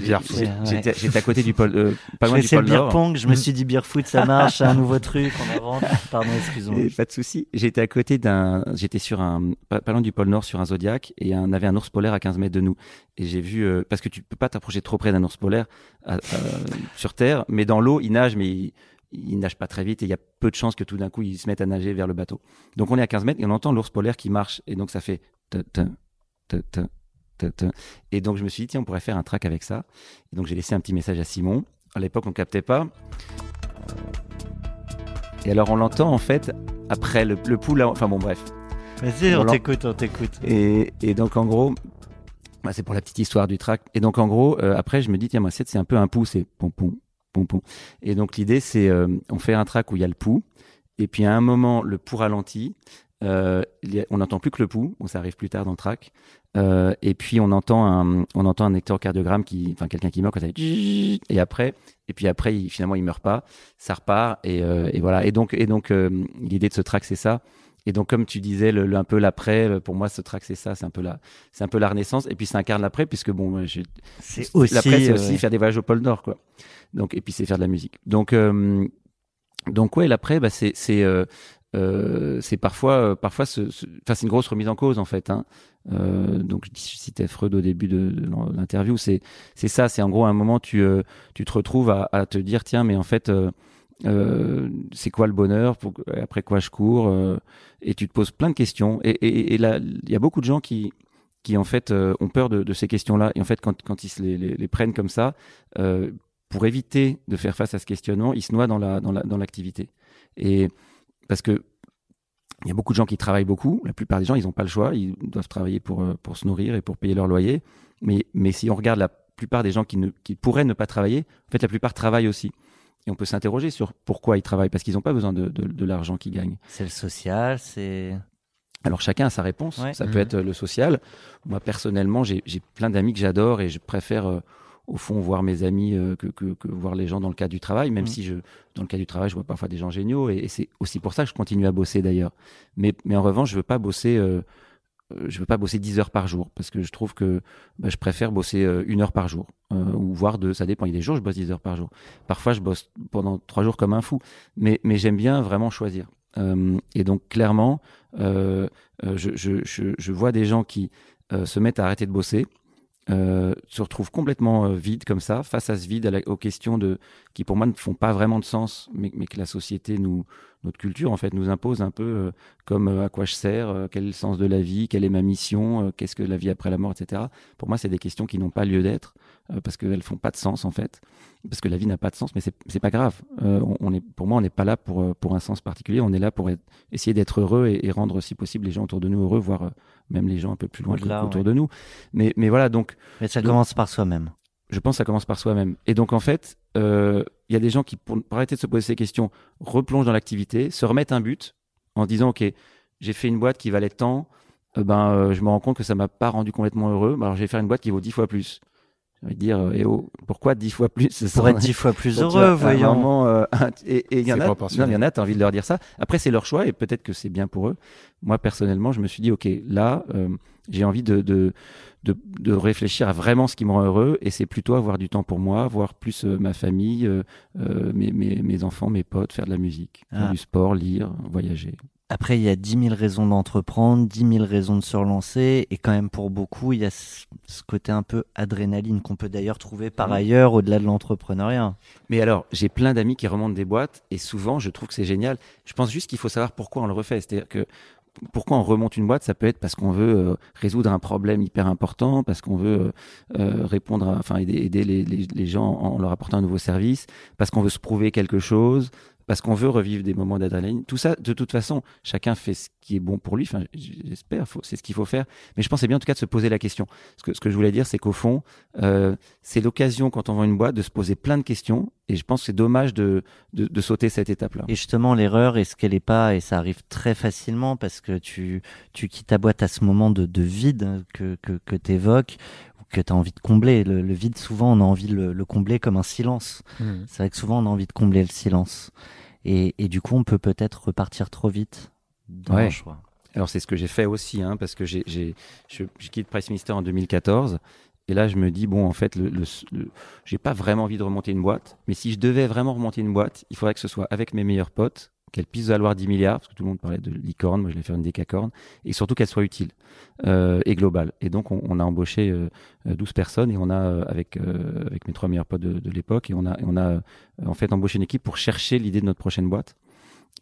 bière, Ouais. J'étais, à côté du pôle, euh, pas Je loin du pôle beer Nord. pong, je me suis dit beer foot, ça marche, c'est un nouveau truc, on invente. Pardon, excuse-moi. Et pas de souci. J'étais à côté d'un, j'étais sur un, pas, pas loin du pôle Nord sur un Zodiac et on avait un ours polaire à 15 mètres de nous. Et j'ai vu, euh, parce que tu peux pas t'approcher trop près d'un ours polaire à- à- sur Terre, mais dans l'eau, il nage, mais il, il nage pas très vite et il y a peu de chances que tout d'un coup il se mette à nager vers le bateau. Donc on est à 15 mètres et on entend l'ours polaire qui marche et donc ça fait et donc je me suis dit tiens on pourrait faire un track avec ça. Et donc j'ai laissé un petit message à Simon. À l'époque on captait pas. Et alors on l'entend en fait après le, le enfin bon bref. Vas-y, on t'écoute, on t'écoute. Et, et donc en gros, bah, c'est pour la petite histoire du track. Et donc en gros, euh, après je me dis tiens moi c'est un peu un pouls, c'est pom pom pom pom. Et donc l'idée c'est euh, on fait un track où il y a le pouls et puis à un moment le pouls ralentit Euh, il y a- on n'entend plus que le pouls, bon, ça arrive plus tard dans le track. Euh, et puis on entend un, on entend un électrocardiogramme qui, enfin quelqu'un qui meurt quand ça fait et après, et puis après il, finalement il meurt pas, ça repart et, euh, et voilà. Et donc et donc l'idée de ce track c'est ça. Et donc comme tu disais le, le- un peu l'après, pour moi ce track c'est ça, c'est un peu la, c'est un peu la renaissance. Et puis ça incarne l'après puisque bon, C'est aussi. L'après, c'est aussi faire des voyages au pôle Nord, quoi. Donc, et puis c'est faire de la musique. Donc, donc ouais, l'après, bah, c'est c'est euh, euh, c'est parfois euh, parfois ce- ce- enfin c'est une grosse remise en cause en fait. Hein. Euh, donc je citais Freud au début de, l'interview. C'est c'est ça. C'est en gros un moment tu euh, tu te retrouves à, à te dire tiens mais en fait euh, c'est quoi le bonheur? Pour, après quoi je cours? Et tu te poses plein de questions et, et, et là il y a beaucoup de gens qui qui en fait ont peur de, de ces questions-là et en fait quand, quand ils se les, les, prennent comme ça pour éviter de faire face à ce questionnement ils se noient dans la dans la dans l'activité et parce que il y a beaucoup de gens qui travaillent beaucoup la plupart des gens ils n'ont pas le choix ils doivent travailler pour euh, pour se nourrir et pour payer leur loyer mais mais si on regarde la plupart des gens qui ne qui pourraient ne pas travailler en fait la plupart travaillent aussi et on peut s'interroger sur pourquoi ils travaillent parce qu'ils n'ont pas besoin de, de, de l'argent qu'ils gagnent C'est le social, c'est. alors chacun a sa réponse. Ouais. Ça Mhm. peut être euh, le social. Moi personnellement, j'ai j'ai plein d'amis que j'adore et je préfère euh, au fond voir mes amis euh, que, que, que voir les gens dans le cadre du travail, même Mhm. si je dans le cadre du travail, je vois parfois des gens géniaux et, et c'est aussi pour ça que je continue à bosser d'ailleurs. Mais mais en revanche, je veux pas bosser euh, je veux pas bosser 10 heures par jour parce que je trouve que bah, je préfère bosser euh, une heure par jour euh, ou voire deux, ça dépend. Il y a des jours je bosse 10 heures par jour. Parfois je bosse pendant trois jours comme un fou, mais mais j'aime bien vraiment choisir. Euh, et donc clairement, je, je, je, je vois des gens qui se mettent à arrêter de bosser, euh, se retrouvent complètement euh, vides comme ça, face à ce vide, à la- aux questions de, qui pour moi ne font pas vraiment de sens, mais, mais que la société, nous, notre culture en fait, nous impose un peu euh, comme euh, à quoi je sers, quel est le sens de la vie, quelle est ma mission, qu'est-ce que la vie après la mort, etc. Pour moi, c'est des questions qui n'ont pas lieu d'être parce qu'elles font pas de sens en fait, parce que la vie n'a pas de sens, mais c'est pas grave. Euh, on, on est, pour moi, on n'est pas là pour euh, pour un sens particulier, on est là pour être- essayer d'être heureux et, et rendre si possible les gens autour de nous heureux, voire euh, même les gens un peu plus loin Au-delà, autour ouais. de nous. Mais mais voilà, donc Mais ça Donc- commence par soi-même. je pense que ça commence par soi-même. Et donc, en fait, euh, il y a des gens qui, pour, pour arrêter de se poser ces questions, replongent dans l'activité, se remettent un but en disant, OK, j'ai fait une boîte qui valait tant, euh, ben, euh, je me rends compte que ça m'a pas rendu complètement heureux, ben, alors je vais faire une boîte qui vaut dix fois plus. Je vais dire, euh, eh oh, pourquoi dix fois plus ce Pour serait- être dix fois plus heureux, voyons. moment, euh, et et il y en a, il y en a, t'as envie de leur dire ça. Après, c'est leur choix et peut-être que c'est bien pour eux. Moi, personnellement, je me suis dit, ok, là, euh, j'ai envie de, de, de, de réfléchir à vraiment ce qui me rend heureux et c'est plutôt avoir du temps pour moi, voir plus euh, ma famille, mes, mes, mes enfants, mes potes, faire de la musique, faire Ah. du sport, lire, voyager. Après, il y a 10 000 raisons d'entreprendre, 10 000 raisons de se relancer, et quand même pour beaucoup, il y a ce côté un peu adrénaline qu'on peut d'ailleurs trouver par Mhm. ailleurs au-delà de l'entrepreneuriat. Mais alors, j'ai plein d'amis qui remontent des boîtes et souvent, je trouve que c'est génial. Je pense juste qu'il faut savoir pourquoi on le refait. C'est-à-dire que pourquoi on remonte une boîte, ça peut être parce qu'on veut euh, résoudre un problème hyper important, parce qu'on veut euh, euh, répondre, à, enfin aider, aider les, les, les gens en leur apportant un nouveau service, parce qu'on veut se prouver quelque chose, parce qu'on veut revivre des moments d'adrénaline. Tout ça, de toute façon, chacun fait ce qui est bon pour lui. Enfin, j'espère, c'est ce qu'il faut faire. Mais je pense que c'est bien en tout cas de se poser la question. Ce que, ce que je voulais dire, c'est qu'au fond, euh, c'est l'occasion quand on vend une boîte de se poser plein de questions. Et je pense que c'est dommage de, de, de sauter cette étape-là. Et justement, l'erreur, est-ce qu'elle est pas, et ça arrive très facilement parce que tu, tu quittes ta boîte à ce moment de, de vide que, que, que tu évoques, ou que tu as envie de combler. Le, le vide, souvent, on a envie de le, le combler comme un silence. Mhm. C'est vrai que souvent, on a envie de combler le silence. Et, et du coup, on peut peut-être repartir trop vite dans Ouais. un choix. Alors c'est ce que j'ai fait aussi, hein, parce que j'ai, j'ai, je, je quitte Price Minister en 2014. Et là, je me dis, bon, en fait, le, le, le- j'ai pas vraiment envie de remonter une boîte. Mais si je devais vraiment remonter une boîte, il faudrait que ce soit avec mes meilleurs potes, qu'elle puisse valoir 10 milliards, parce que tout le monde parlait de licorne, moi je vais faire une décacorne, et surtout qu'elle soit utile euh, et globale. Et donc, on, on a embauché euh, euh, 12 personnes, et on a, euh, avec, euh, avec mes trois meilleurs potes de, de l'époque, et on a, on a euh, en fait embauché une équipe pour chercher l'idée de notre prochaine boîte.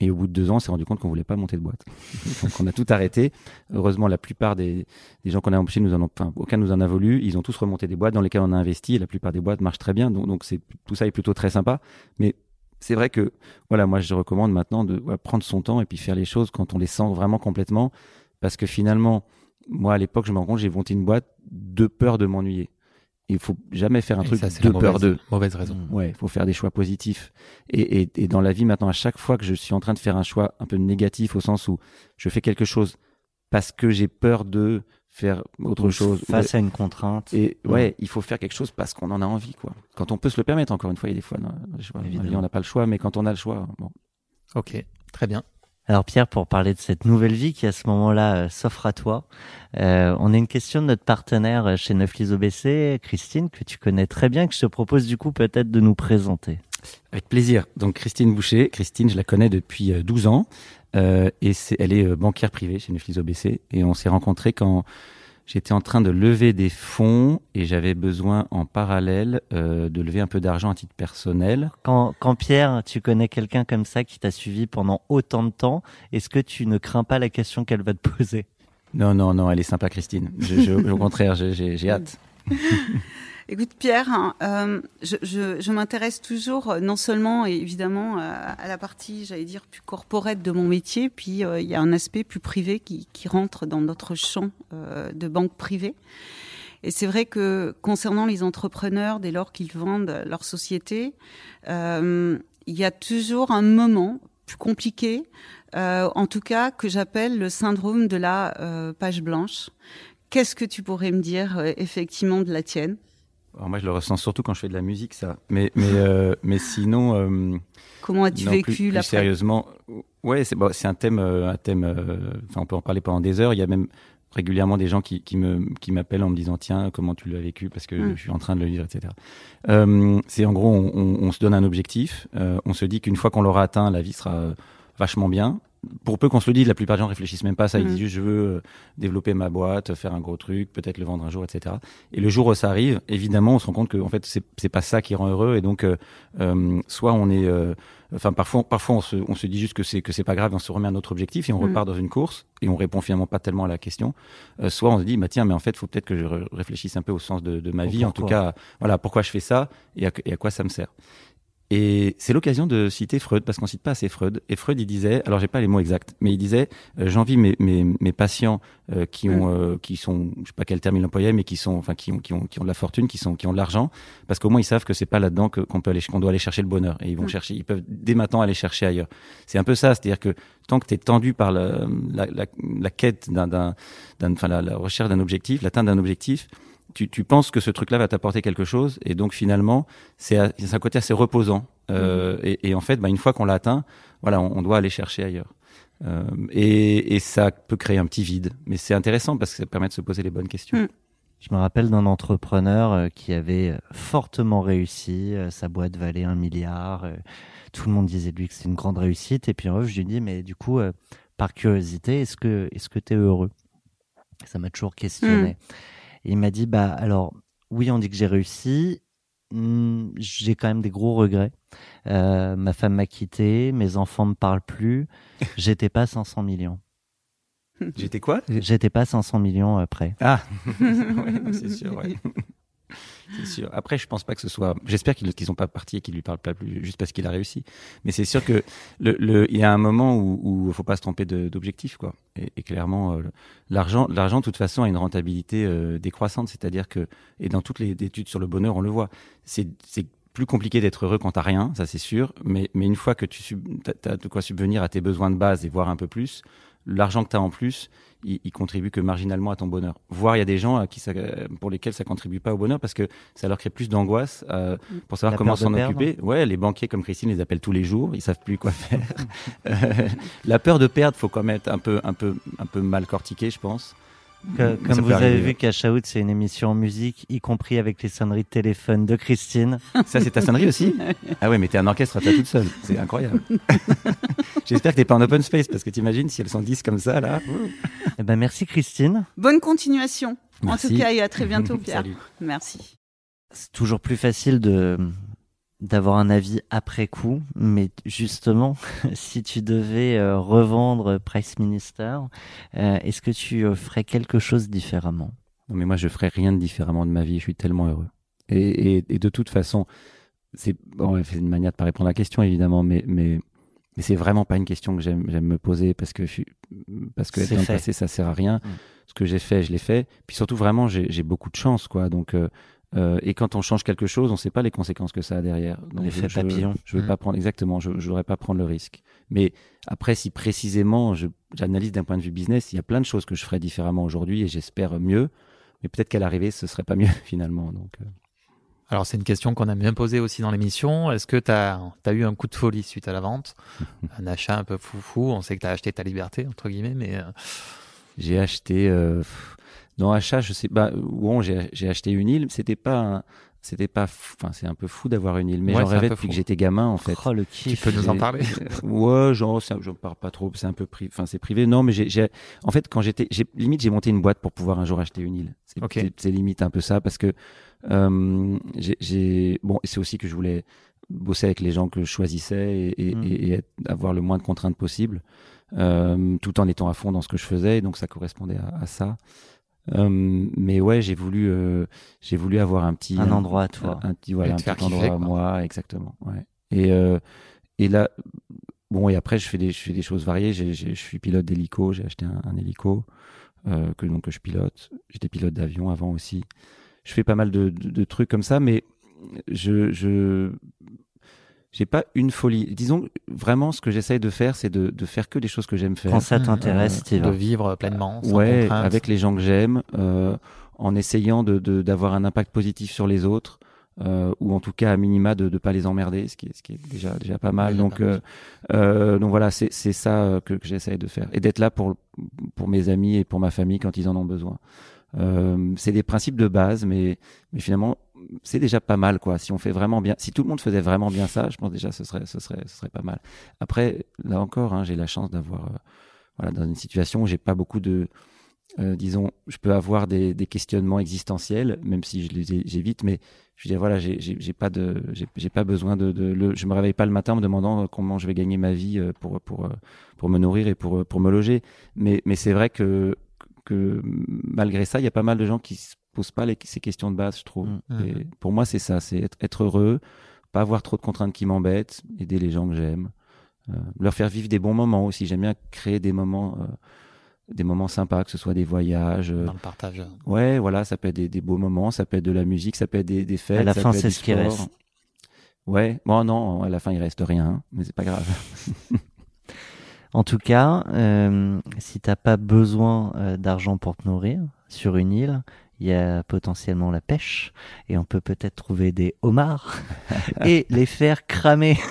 Et au bout de deux ans, on s'est rendu compte qu'on voulait pas monter de boîte. Donc, on a tout arrêté. Heureusement, la plupart des, des gens qu'on a embauchés, nous en ont, enfin, aucun nous en a voulu. Ils ont tous remonté des boîtes dans lesquelles on a investi. Et la plupart des boîtes marchent très bien. Donc, donc c'est, tout ça est plutôt très sympa. Mais c'est vrai que, voilà, moi, je recommande maintenant de voilà, prendre son temps et puis faire les choses quand on les sent vraiment complètement. Parce que finalement, moi, à l'époque, je me rends compte, j'ai monté une boîte de peur de m'ennuyer. Il faut jamais faire un Et truc ça, de la peur d'eux. mauvaise raison. Mm. Ouais, il faut faire des choix positifs. Et, et, et dans la vie maintenant, à chaque fois que je suis en train de faire un choix un peu négatif, au sens où je fais quelque chose parce que j'ai peur de faire autre chose. Face à une contrainte. Et ouais, il faut faire quelque chose parce qu'on en a envie, quoi. Quand on peut se le permettre, encore une fois, il y a des fois, non, je vois, on n'a pas le choix, mais quand on a le choix, bon. Ok, très bien. Alors Pierre, pour parler de cette nouvelle vie qui à ce moment-là euh, s'offre à toi, euh, on a une question de notre partenaire euh, chez Neuflis OBC, Christine, que tu connais très bien, que je te propose du coup peut-être de nous présenter. Avec plaisir. Donc Christine Boucher, Christine, je la connais depuis euh, 12 ans euh, et c'est, elle est euh, banquière privée chez Neuflis OBC et on s'est rencontrés quand j'étais en train de lever des fonds et j'avais besoin en parallèle euh, de lever un peu d'argent à titre personnel. Quand, quand Pierre, tu connais quelqu'un comme ça qui t'a suivi pendant autant de temps, est-ce que tu ne crains pas la question qu'elle va te poser? Non, non, non, elle est sympa Christine. Je, je- au contraire, j'ai, j'ai, j'ai hâte. Écoute Pierre, hein, euh, je, je, je m'intéresse toujours euh, non seulement évidemment euh, à la partie, j'allais dire, plus corporate de mon métier, puis il y a un aspect plus privé qui, qui rentre dans notre champ de banque privée. Et c'est vrai que concernant les entrepreneurs, dès lors qu'ils vendent leur société, il y a toujours un moment plus compliqué, en tout cas que j'appelle le syndrome de la page blanche. Qu'est-ce que tu pourrais me dire effectivement de la tienne? Alors moi, je le ressens surtout quand je fais de la musique, ça. Mais, mais, euh, mais sinon, euh, Comment as-tu non, vécu plus, plus la sérieusement, ouais, c'est bon, c'est un thème, euh, un thème. euh, Enfin, on peut en parler pendant des heures. Il y a même régulièrement des gens qui, qui me qui m'appellent en me disant tiens comment tu l'as vécu? Parce que Mm. je suis en train de le lire etc. Euh, c'est en gros on, on- on se donne un objectif, euh, on se dit qu'une fois qu'on l'aura atteint la vie sera vachement bien. Pour peu qu'on se le dise, la plupart des gens réfléchissent même pas à ça. Ils Mm. disent juste je veux euh, développer ma boîte, faire un gros truc, peut-être le vendre un jour, etc. Et le jour où ça arrive, évidemment, on se rend compte que en fait c'est pas ça qui rend heureux. Et donc, euh, euh, soit on est, euh, enfin parfois, parfois on se, on se dit juste que c'est que c'est pas grave, et on se remet un autre objectif et on Mm. repart dans une course et on répond finalement pas tellement à la question. Euh, soit on se dit bah tiens, mais en fait, faut peut-être que je ré- réfléchisse un peu au sens de, de ma vie, en tout cas, voilà pourquoi je fais ça et à, et à quoi ça me sert. Et c'est l'occasion de citer Freud, parce qu'on cite pas assez Freud. Et Freud, il disait, alors j'ai pas les mots exacts, mais il disait, euh, j'envie mes, mes, mes patients euh, qui ont, euh, qui sont, je sais pas quel terme il employait, mais qui sont, enfin, qui ont, qui ont, qui ont de la fortune, qui sont, qui ont de l'argent, parce qu'au moins ils savent que c'est pas là-dedans qu'on peut aller, qu'on doit aller chercher le bonheur. Et ils vont Mm. chercher, ils peuvent dès maintenant aller chercher ailleurs. C'est un peu ça, c'est-à-dire que tant que tu es tendu par la, la, la, la quête d'un, d'un, d'un- enfin, la, la recherche d'un objectif, l'atteinte d'un objectif, tu, tu penses que ce truc-là va t'apporter quelque chose, et donc finalement, c'est un côté assez reposant. Euh, et, et en fait, bah, une fois qu'on l'a atteint, voilà, on, on doit aller chercher ailleurs. Euh, et, et ça peut créer un petit vide, mais c'est intéressant parce que ça permet de se poser les bonnes questions. Mm. Je me rappelle d'un entrepreneur euh, qui avait euh, fortement réussi, euh, sa boîte valait un milliard, tout le monde disait de lui que c'était une grande réussite, et puis en off, je lui dis, mais du coup, par curiosité, est-ce que est-ce que tu es heureux? Ça m'a toujours questionné. Et il m'a dit, bah alors, oui, on dit que j'ai réussi, Hmm, j'ai quand même des gros regrets. Euh, ma femme m'a quitté, mes enfants me parlent plus, j'étais pas 500 millions. J'étais quoi? J'étais pas 500 millions après. Ah, Ouais, c'est sûr, ouais. C'est sûr. Après, je pense pas que ce soit. J'espère qu'ils qu'ils sont pas partis et qu'ils lui parlent pas plus juste parce qu'il a réussi. Mais c'est sûr que le, le, il y a un moment où, où faut pas se tromper d'objectif, quoi. Et, clairement, euh, l'argent, l'argent, de toute façon, a une rentabilité euh, décroissante. C'est-à-dire que, et dans toutes les études sur le bonheur, on le voit. C'est, plus compliqué d'être heureux quand t'as rien, ça c'est sûr. Mais, mais une fois que tu sub, t'as, t'as de quoi subvenir à tes besoins de base et voir un peu plus, l'argent que tu as en plus, il, il contribue que marginalement à ton bonheur. Voire il y a des gens à qui ça, pour lesquels ça contribue pas au bonheur parce que ça leur crée plus d'angoisse euh, pour savoir La comment s'en occuper. Ouais, les banquiers comme Christine les appellent tous les jours, ils savent plus quoi faire. Euh, la peur de perdre, faut quand même être un peu, un peu, un peu mal cortiqué, je pense. Que- Mais comme vous avez vu, Cash Out, c'est une émission en musique, y compris avec les sonneries de téléphone de Christine. Ça, c'est ta sonnerie aussi? Ah ouais, mais t'es un orchestre à toi toute seule. C'est incroyable. J'espère que t'es pas en open space parce que t'imagines si elles sont 10 comme ça, là. Eh ben, merci Christine. Bonne continuation. En Merci. tout cas, et à très bientôt, Pierre. Salut. Merci. C'est toujours plus facile de d'avoir un avis après coup, mais justement, si tu devais euh, revendre Price Minister, euh, est-ce que tu euh, ferais quelque chose différemment? Non, mais moi, je ferais rien de différemment de ma vie. Je suis tellement heureux. Et, et, et de toute façon, c'est bon, une manière de pas répondre à la question, évidemment, mais, mais, mais c'est vraiment pas une question que j'aime, me poser parce que je suis, parce que être dans le passé, ça sert à rien. Mm. Ce que j'ai fait, je l'ai fait. Puis surtout, vraiment, j'ai, j'ai beaucoup de chance, quoi. Donc, euh, et quand on change quelque chose, on ne sait pas les conséquences que ça a derrière. Donc L'effet je, papillon. Je veux Mm. pas prendre exactement. Je, je voudrais pas prendre le risque. Mais après, si précisément je- j'analyse d'un point de vue business, il y a plein de choses que je ferais différemment aujourd'hui et j'espère mieux. Mais peut-être qu'à l'arrivée, ce serait pas mieux finalement. Donc, euh, Alors, c'est une question qu'on aime bien poser aussi dans l'émission. Est-ce que tu as, eu un coup de folie suite à la vente? Un achat un peu foufou? On sait que tu as acheté ta liberté, entre guillemets, mais euh, j'ai acheté. Euh, pff, dans achat, je sais pas. Bon, j'ai j'ai acheté une île. C'était pas. un- C'était pas. Enfin, c'est un peu fou d'avoir une île. Mais Ouais, j'en rêvais depuis fou. que j'étais gamin en fait. Oh, le tu kiff. peux nous en parler? Ouais, genre, ça, je parle pas trop, c'est un peu privé, enfin, c'est privé. Non, mais j'ai, j'ai- en fait, quand j'étais, j'ai, limite, j'ai monté une boîte pour pouvoir un jour acheter une île. C'est, limite un peu ça parce que, euh, j'ai, j'ai- bon, c'est aussi que je voulais bosser avec les gens que je choisissais et, et, Mm. et- et être- avoir le moins de contraintes possible, euh, tout en étant à fond dans ce que je faisais. Et donc, ça correspondait à, à ça. Euh, mais ouais, j'ai voulu, euh, j'ai voulu avoir un petit, Un endroit à toi. un, petit, voilà, un petit endroit kiffer, à moi, exactement. Ouais. Et, euh, et là, bon, et après, je fais des, je fais des choses variées. J'ai- j'ai- je suis pilote d'hélico, j'ai acheté un, un hélico euh, que, donc, que je pilote. J'étais pilote d'avion avant aussi. Je fais pas mal de, de, de trucs comme ça, mais je, je, j'ai pas une folie. Disons, vraiment, ce que j'essaye de faire, c'est de, de faire que des choses que j'aime faire. Quand ça t'intéresse, t'y de vivre pleinement, sans ouais, contrainte. avec les gens que j'aime, euh, en essayant de de- d'avoir un impact positif sur les autres, euh, ou en tout cas à minima de ne pas les emmerder, ce qui est, ce qui est déjà déjà pas mal. Oui, donc euh, euh, donc voilà, c'est c'est ça euh, que, que j'essaye de faire et d'être là pour pour mes amis et pour ma famille quand ils en ont besoin. Euh, c'est des principes de base, mais mais finalement c'est déjà pas mal quoi. Si on fait vraiment bien, si tout le monde faisait vraiment bien ça, je pense déjà ce serait ce serait ce serait pas mal. Après là encore, hein, j'ai la chance d'avoir euh, voilà dans une situation où j'ai pas beaucoup de euh, disons, je peux avoir des, questionnements existentiels, même si je les j'évite, mais je veux dire, voilà, j'ai- pas de, j'ai pas besoin de, de le, je me réveille pas le matin en me demandant euh, comment je vais gagner ma vie pour pour pour me nourrir et pour pour me loger. Mais mais c'est vrai que que malgré ça, il y a pas mal de gens qui pas les, ces questions de base, je trouve. Mm. Et pour moi, c'est ça, c'est être, être heureux, pas avoir trop de contraintes qui m'embêtent, aider les gens que j'aime, euh, leur faire vivre des bons moments aussi. J'aime bien créer des moments. euh, des moments sympas, que ce soit des voyages, euh, dans le partage. Ouais, voilà, ça peut être des, des beaux moments, ça peut être de la musique, ça peut être des, des fêtes. À la ça fin, c'est ce qui reste. Ouais, bon, non, à la fin, il reste rien, hein, mais c'est pas grave. En tout cas, euh, si t'as pas besoin euh, d'argent pour te nourrir sur une île, il y a potentiellement la pêche et on peut peut-être trouver des homards et les faire cramer.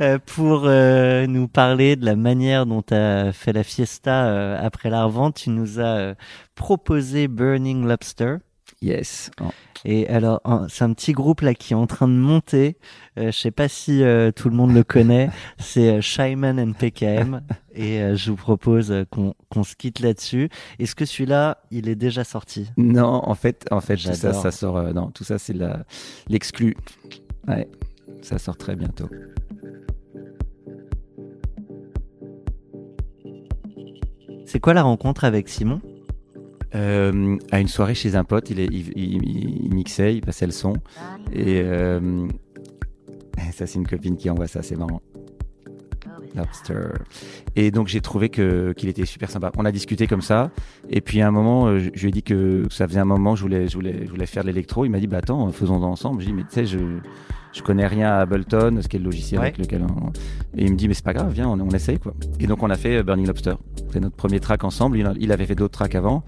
Euh, pour euh, nous parler de la manière dont tu as fait la fiesta euh, après la revente, tu nous as euh, proposé Burning Lobster. Yes. Oh. Et alors, c'est un petit groupe là qui est en train de monter. Euh, je sais pas si euh, tout le monde le connaît. C'est euh, Shyman and PKM. Et euh, je vous propose euh, qu'on qu'on se quitte là-dessus. Est-ce que celui-là, il est déjà sorti? Non, en fait, en fait, tout ça, ça sort. non, tout ça, c'est l'exclu. Ouais, ça sort très bientôt. C'est quoi la rencontre avec Simon? Euh, à une soirée chez un pote, il, est, il, il- il mixait, il passait le son. Et euh, ça, c'est une copine qui envoie ça, c'est marrant. Lobster. Et donc j'ai trouvé que qu'il était super sympa. On a discuté comme ça. Et puis à un moment, euh, je, je lui ai dit que ça faisait un moment je voulais, je voulais, je voulais faire de l'électro. Il m'a dit bah attends, faisons-en ensemble. J'ai dit mais tu sais, je je connais rien à Ableton, ce qui est le logiciel Ouais. avec lequel on... Et il me dit mais c'est pas grave, viens, on, on essaye quoi. Et donc on a fait Burning Lobster. C'est notre premier track ensemble. Il avait fait d'autres tracks avant.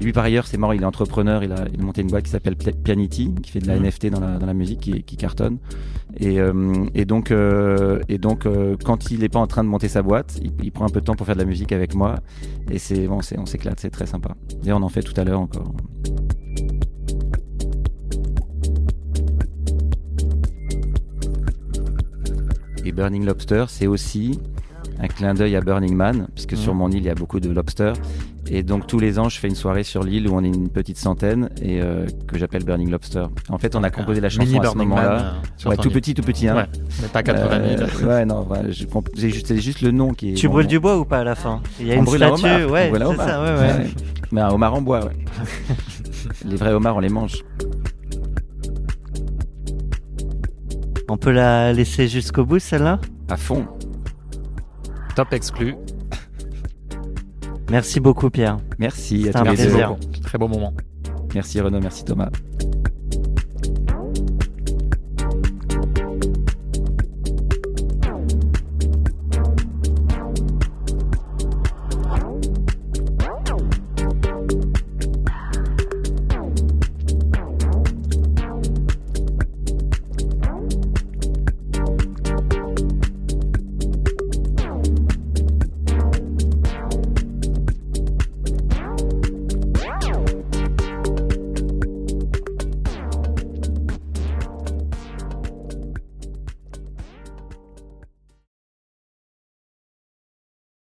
Lui, par ailleurs, c'est marrant, il est entrepreneur, il a, il a monté une boîte qui s'appelle Pianity, qui fait de la Mhm. NFT dans la, dans la musique, qui, qui cartonne. Et, euh, et donc, euh, et donc euh, quand il n'est pas en train de monter sa boîte, il, il prend un peu de temps pour faire de la musique avec moi. Et c'est bon, c'est- on s'éclate, c'est très sympa. Et on en fait tout à l'heure encore. Et Burning Lobster, c'est aussi un clin d'œil à Burning Man, puisque sur mon île, il y a beaucoup de lobsters. Et donc tous les ans, je fais une soirée sur l'île où on est une petite centaine et euh, que j'appelle Burning Lobster. En fait, on a composé la chanson Mini à ce Burning moment-là. Euh, sur Ouais, tout île. petit, tout petit. Hein. Ouais, mais pas 80 000. Euh, ouais, non, comp- c'est juste, le nom qui est. Tu bon, brûles bon. du bois ou pas à la fin? Il y a On une brûle un statue, homard. Ouais, c'est ça, ouais, ouais. Mais un homard en bois, ouais. Les vrais homards, on les mange. On peut la laisser jusqu'au bout, celle-là? À fond. Top exclu. Merci beaucoup, Pierre. Merci à C'était tous un les deux. plaisir. Très beau moment. Merci Renaud, merci Thomas.